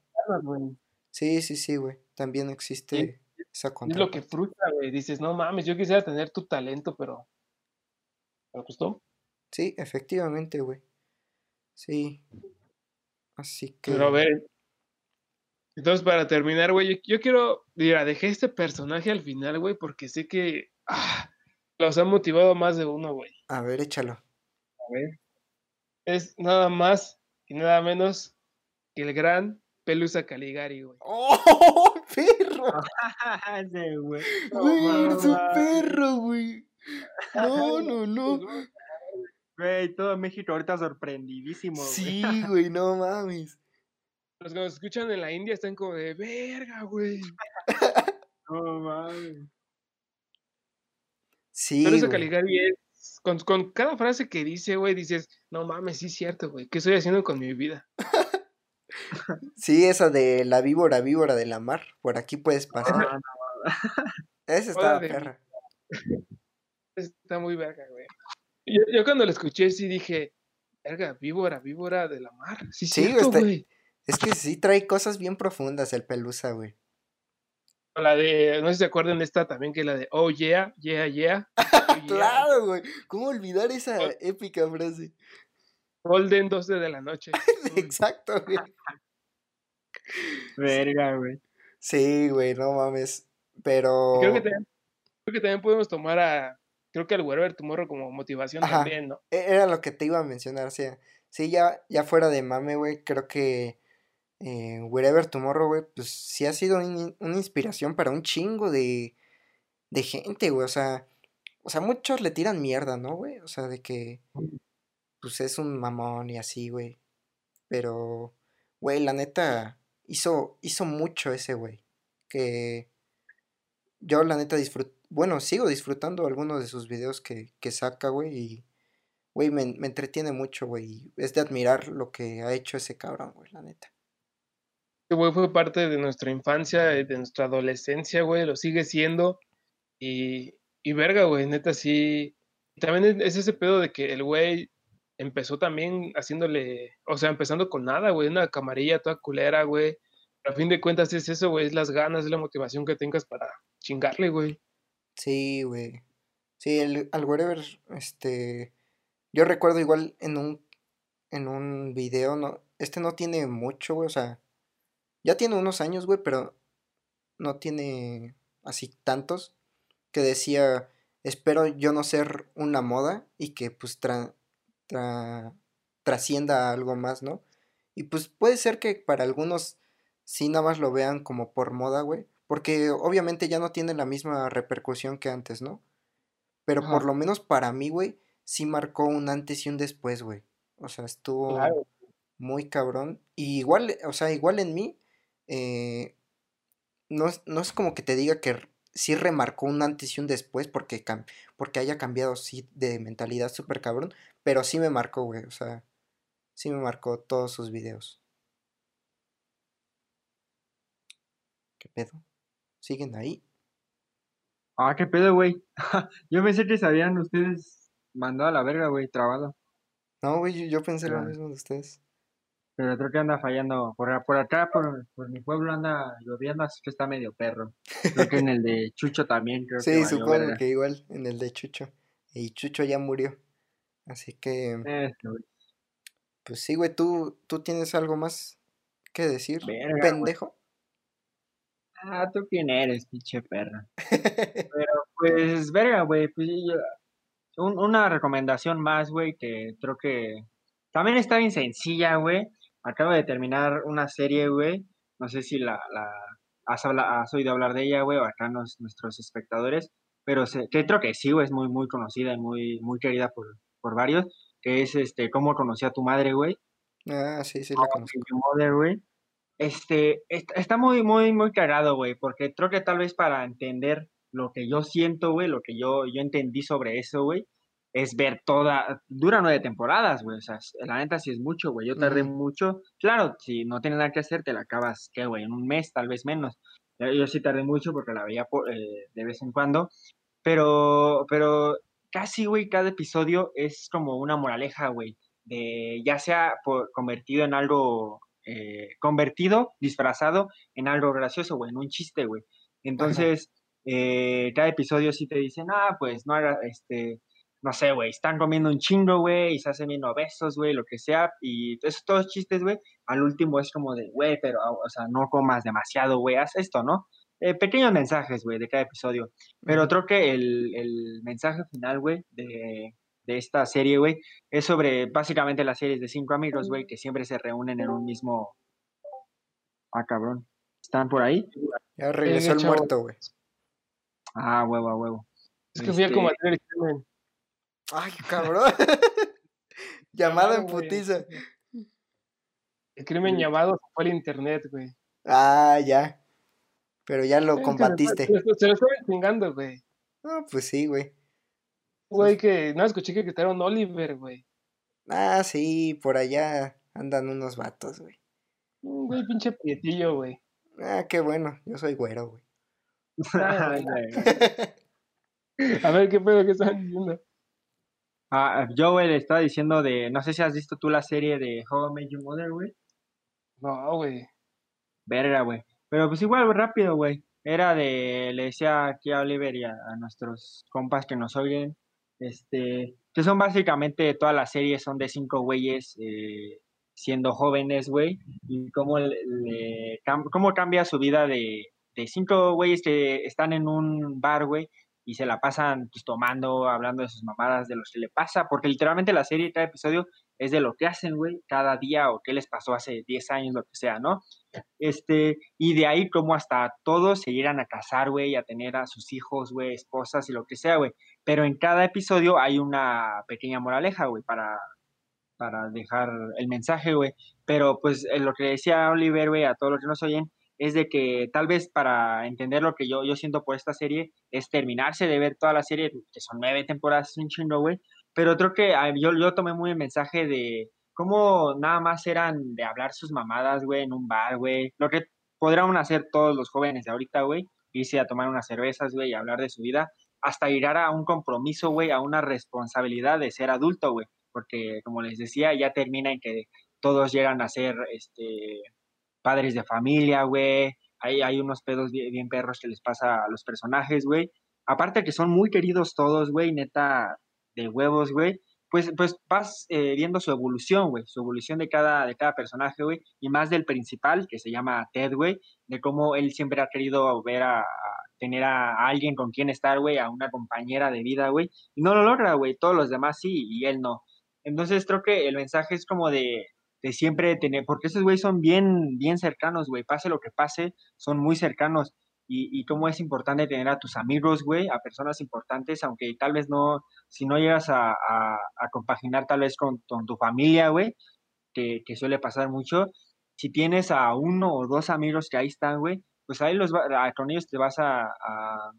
sí, sí, sí, güey. También existe esa Es lo que frustra, güey. Dices, no mames, yo quisiera tener tu talento, pero. Pero pues Sí, efectivamente, güey. Sí. Así que. Pero a ver. Entonces, para terminar, güey, yo, yo quiero, mira, dejé este personaje al final, güey, porque sé que ah, los ha motivado más de uno, güey. A ver, échalo. A ver. Es nada más y nada menos que el gran Pelusa Caligari, güey. ¡Oh, perro! Ese, güey. Güey, eres un mames. perro, güey. No, no, no. Güey, todo México ahorita sorprendidísimo, güey. Sí, güey, no mames. Los que nos escuchan en la India están como de verga, güey. No mames. Sí, Pelusa güey. Caligari es, con, con cada frase que dice, güey, dices, no mames, sí es cierto, güey, ¿qué estoy haciendo con mi vida? Sí, esa de la víbora, víbora de la mar. Por aquí puedes pasar. Ah, Esa estaba de- perra. Está muy verga, güey. Yo, yo cuando lo escuché sí dije, verga, víbora, víbora de la mar. Sí, Sí, cierto, está- güey. Es que sí trae cosas bien profundas el pelusa, güey. La de, no sé si se acuerdan de esta también, que es la de, oh yeah, yeah, yeah. oh, yeah, Claro, güey. ¿Cómo olvidar esa épica frase? Golden 12 de la noche. Exacto, güey. Verga, güey. Sí, güey, no mames. Pero. Creo que, también, creo que también podemos tomar a, creo que al Wherever Tomorrow como motivación Ajá. también, ¿no? E- Era lo que te iba a mencionar, o sea, sí, ya, ya fuera de mame, güey, creo que eh, Wherever Tomorrow, güey, pues sí ha sido un- una inspiración para un chingo de, de gente, güey, o sea, o sea, muchos le tiran mierda, ¿no, güey? O sea, de que, pues es un mamón y así, güey, pero, güey, la neta, hizo, hizo mucho ese, güey, que yo la neta disfruto, bueno, sigo disfrutando algunos de sus videos que, que saca, güey, y... Güey, me, me entretiene mucho, güey. Es de admirar lo que ha hecho ese cabrón, güey, la neta. Este güey fue parte de nuestra infancia, de nuestra adolescencia, güey, lo sigue siendo. Y, y verga, güey, neta, sí. También es, es ese pedo de que el güey empezó también haciéndole, o sea, empezando con nada, güey, una camarilla toda culera, güey. A fin de cuentas es eso, güey, es las ganas, es la motivación que tengas para chingarle, güey. Sí, güey. Sí, el, al wherever, este... Yo recuerdo igual en un, en un video, no, este no tiene mucho, güey, o sea, ya tiene unos años, güey, pero no tiene así tantos, que decía, espero yo no ser una moda y que pues tra- tra- trascienda a algo más, ¿no? Y pues puede ser que para algunos sí nada más lo vean como por moda, güey, porque obviamente ya no tiene la misma repercusión que antes, ¿no? Pero por lo menos para mí, güey, sí marcó un antes y un después, güey. O sea, estuvo Claro. muy cabrón. Y igual, o sea, igual en mí, eh, no, es, no es como que te diga que sí remarcó un antes y un después porque, porque haya cambiado, sí, de mentalidad súper cabrón, pero sí me marcó, güey. O sea, sí me marcó todos sus videos. ¿Qué pedo? ¿Siguen ahí? Ah, qué pedo, güey. Yo pensé que se habían ustedes mandado a la verga, güey, trabado. No, güey, yo, yo pensé lo mismo de ustedes. Pero creo que anda fallando. Por, por acá, por, por mi pueblo anda lloviendo, así que está medio perro. Creo que en el de Chucho también, creo que Sí, valió supongo que igual en el de Chucho. Y Chucho ya murió. Así que, Eso, pues sí, güey, ¿tú, tú tienes algo más que decir, Verga, güey. pendejo. Ah, ¿tú quién eres, pinche perra? Pero, pues, verga, güey, pues, un- una recomendación más, güey, que creo que también está bien sencilla, güey. Acabo de terminar una serie, güey. No sé si la, la has, habla- has oído hablar de ella, güey, o acá nos- nuestros espectadores. Pero se- que creo que sí, güey, es muy, muy conocida y muy, muy querida por, por varios. Que es, este, cómo conocí a tu madre, güey. Ah, sí, sí, la. Your Mother, güey. Este, est- está muy, muy, muy cagado, güey, porque creo que tal vez para entender lo que yo siento, güey, lo que yo, yo entendí sobre eso, güey, es ver toda, dura nueve temporadas, güey, o sea, la neta sí es mucho, güey, yo tardé mucho, claro, si no tienes nada que hacer, te la acabas, ¿qué, güey? En un mes, tal vez menos. Yo, yo sí tardé mucho porque la veía por- eh, de vez en cuando, pero, pero casi, güey, cada episodio es como una moraleja, güey, de ya sea por, convertido en algo, eh, convertido, disfrazado en algo gracioso, güey, en un chiste, güey. Entonces, eh, cada episodio sí te dicen, ah, pues no hagas, este, no sé, güey, están comiendo un chingo, güey, y se hacen bien obesos, güey, lo que sea, y esos todos chistes, güey, al último es como de, güey, pero, o sea, no comas demasiado, güey, haz esto, ¿no? Eh, pequeños mensajes, güey, de cada episodio. Pero creo que el, el mensaje final, güey, de, de esta serie, güey, es sobre básicamente las series de cinco amigos, güey, que siempre se reúnen en un mismo... Ah, cabrón. ¿Están por ahí? Ya regresó el muerto, güey. Ah, huevo, a huevo. Es que fui a combatir el crimen. Ay, cabrón. Llamada en putiza. El crimen llamado se fue al internet, güey. Ah, ya. Pero ya lo combatiste. Se, lo- se lo estaban chingando, güey. Ah, pues sí, güey. Güey, que no escuché que quitaron Oliver, güey. Ah, sí, por allá andan unos vatos, güey. Un Güey, pinche prietillo, güey. Ah, qué bueno, yo soy güero, güey. Ah, A ver, ¿qué pedo que estaban diciendo? Ah, yo, güey, le estaba diciendo de, no sé si has visto tú la serie de How I Met Your Mother, güey. No, güey. Verga, güey. Pero pues igual, rápido, güey. Era de, le decía aquí a Oliver y a, a nuestros compas que nos oyen, este, que son básicamente todas las series son de cinco güeyes eh, siendo jóvenes, güey, y cómo, le, cómo cambia su vida de, de cinco güeyes que están en un bar, güey, y se la pasan pues tomando, hablando de sus mamadas, de lo que le pasa, porque literalmente la serie, cada episodio es de lo que hacen, güey, cada día o qué les pasó hace 10 años, lo que sea, ¿no? Este, y de ahí como hasta todos se llegan a casar, güey, a tener a sus hijos, güey, esposas y lo que sea, güey. Pero en cada episodio hay una pequeña moraleja, güey, para, para dejar el mensaje, güey. Pero pues lo que decía Oliver, güey, a todos los que nos oyen, es de que tal vez para entender lo que yo, yo siento por esta serie, es terminarse de ver toda la serie, que son nueve temporadas, es un chingo, güey. Pero creo que ah, yo, yo tomé muy el mensaje de cómo nada más eran de hablar sus mamadas, güey, en un bar, güey. Lo que podrán hacer todos los jóvenes de ahorita, güey, irse a tomar unas cervezas, güey, y hablar de su vida, hasta llegar a un compromiso, güey, a una responsabilidad de ser adulto, güey. Porque, como les decía, ya termina en que todos llegan a ser, este, padres de familia, güey. Hay, hay unos pedos bien, perros que les pasa a los personajes, güey. Aparte que son muy queridos todos, güey, neta, de huevos, güey. Pues, pues vas eh, viendo su evolución, güey, su evolución de cada, de cada personaje, güey, y más del principal, que se llama Ted, güey, de cómo él siempre ha querido ver a, a tener a alguien con quien estar, güey, a una compañera de vida, güey, y no lo logra, güey, todos los demás sí, y él no. Entonces creo que el mensaje es como de, de siempre tener, porque esos güey son bien, bien cercanos, güey, pase lo que pase, son muy cercanos. Y, y cómo es importante tener a tus amigos, güey, a personas importantes, aunque tal vez no, si no llegas a, a, compaginar tal vez con, tu familia, güey, que, que, suele pasar mucho, si tienes a uno o dos amigos que ahí están, güey, pues ahí los va, con ellos te vas a, a,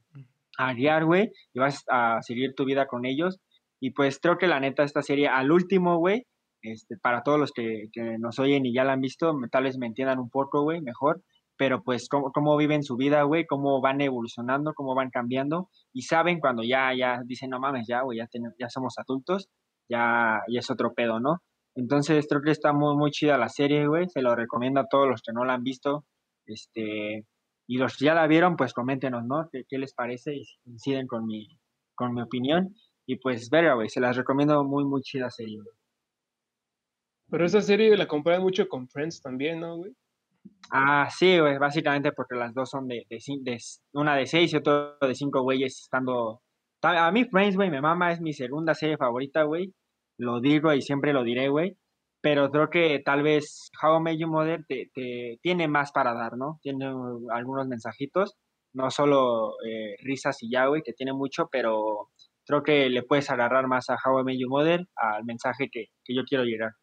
a guiar, güey, y vas a seguir tu vida con ellos. Y pues creo que la neta esta serie al último, güey, este, para todos los que, que, nos oyen y ya la han visto, tal vez me entiendan un poco, güey, mejor, pero pues cómo, cómo viven su vida, güey, cómo van evolucionando, cómo van cambiando, y saben cuando ya, ya dicen, no mames, ya, güey, ya, ya somos adultos, ya, ya es otro pedo, ¿no? Entonces creo que está muy, muy chida la serie, güey, se lo recomiendo a todos los que no la han visto, este, y los que ya la vieron, pues coméntenos, ¿no? ¿Qué, qué les parece? Y coinciden con mi, con mi opinión, y pues, verga, güey, se las recomiendo muy, muy chida serie, güey. Pero esa serie la comparan mucho con Friends también, ¿no, güey? Ah, sí, güey, básicamente porque las dos son de, de, de, una de seis y otra de cinco güeyes estando... A mí Friends, güey, mi mamá es mi segunda serie favorita, güey. Lo digo y siempre lo diré, güey. Pero creo que tal vez How I Met Your Mother te, tiene más para dar, ¿no? Tiene algunos mensajitos, no solo eh, risas y ya, güey, que tiene mucho, pero creo que le puedes agarrar más a How I Met Your Mother al mensaje que, que yo quiero llegar.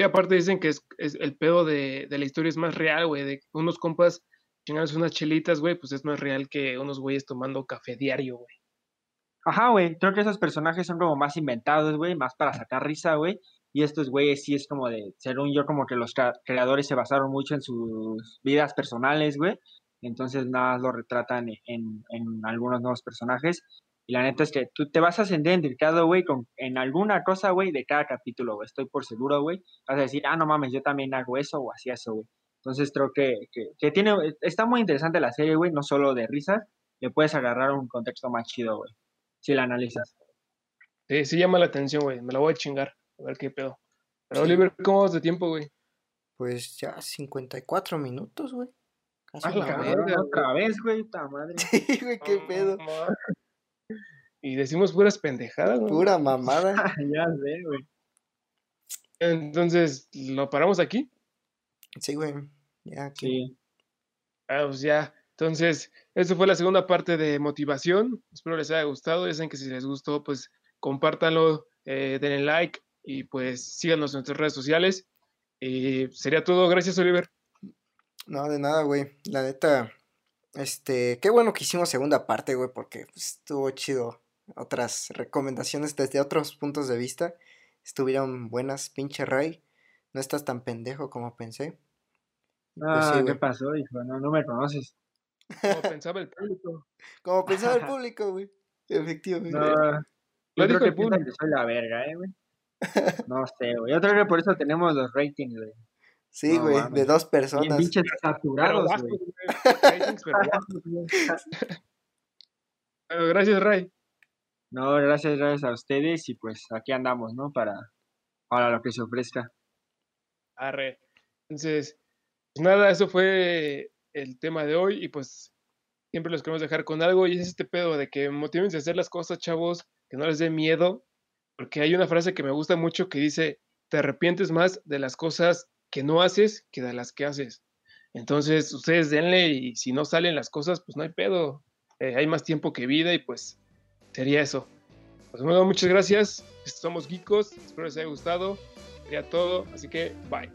Y aparte dicen que es, el pedo de, la historia es más real, güey, de unos compas chingándose unas chelitas, güey, pues es más real que unos güeyes tomando café diario, güey. Ajá, güey, creo que esos personajes son como más inventados, güey, más para sacar risa, güey. Y estos güeyes sí es como de, según yo, como que los creadores se basaron mucho en sus vidas personales, güey. Entonces nada lo retratan en algunos nuevos personajes. Y la neta es que tú te vas a sentir identificado, güey, con, en alguna cosa, güey, de cada capítulo, güey. Estoy por seguro, güey. Vas a decir, ah, no mames, yo también hago eso o hacía eso, güey. Entonces creo que, que, que, tiene, está muy interesante la serie, güey, no solo de risas, le puedes agarrar un contexto más chido, güey, si la analizas. Sí, sí llama la atención, güey. Me la voy a chingar. A ver qué pedo. Pero, Oliver, ¿cómo vas de tiempo, güey? Pues ya 54 minutos, güey. Casi a la verga, otra vez, güey, puta madre. Sí, güey, qué pedo. Y decimos puras pendejadas, güey. Pura mamada. ya sé, güey. Entonces, ¿lo paramos aquí? Sí, güey. Ya, aquí. Sí. Ah, pues ya. Entonces, esta fue la segunda parte de motivación. Espero les haya gustado. Ya saben que si les gustó, pues compártanlo, eh, denle like y pues síganos en nuestras redes sociales. Y sería todo. Gracias, Oliver. No, de nada, güey. La neta, este, qué bueno que hicimos segunda parte, güey, porque pues, estuvo chido. Otras recomendaciones desde otros puntos de vista estuvieron buenas. Pinche Ray, no estás tan pendejo como pensé. Pues ah, ¿qué pasó, hijo? No, no me conoces. Como pensaba el público. Como pensaba el público, güey. Efectivamente. No, yo creo que piensan que soy la verga, eh, güey. No sé, güey. Yo creo que por eso tenemos los ratings, güey. Sí, güey, de dos personas. Y pinches saturados, güey. bueno, gracias, Ray. No, gracias, gracias a ustedes y pues aquí andamos, ¿no? Para, para lo que se ofrezca. Arre. Entonces, pues nada, eso fue el tema de hoy y pues siempre los queremos dejar con algo y es este pedo de que motiven a hacer las cosas, chavos, que no les dé miedo, porque hay una frase que me gusta mucho que dice, te arrepientes más de las cosas que no haces que de las que haces. Entonces, ustedes denle y si no salen las cosas, pues no hay pedo. Eh, hay más tiempo que vida y pues sería eso. Pues bueno, muchas gracias. Somos Geekos. Espero les haya gustado. Sería todo. Así que, bye.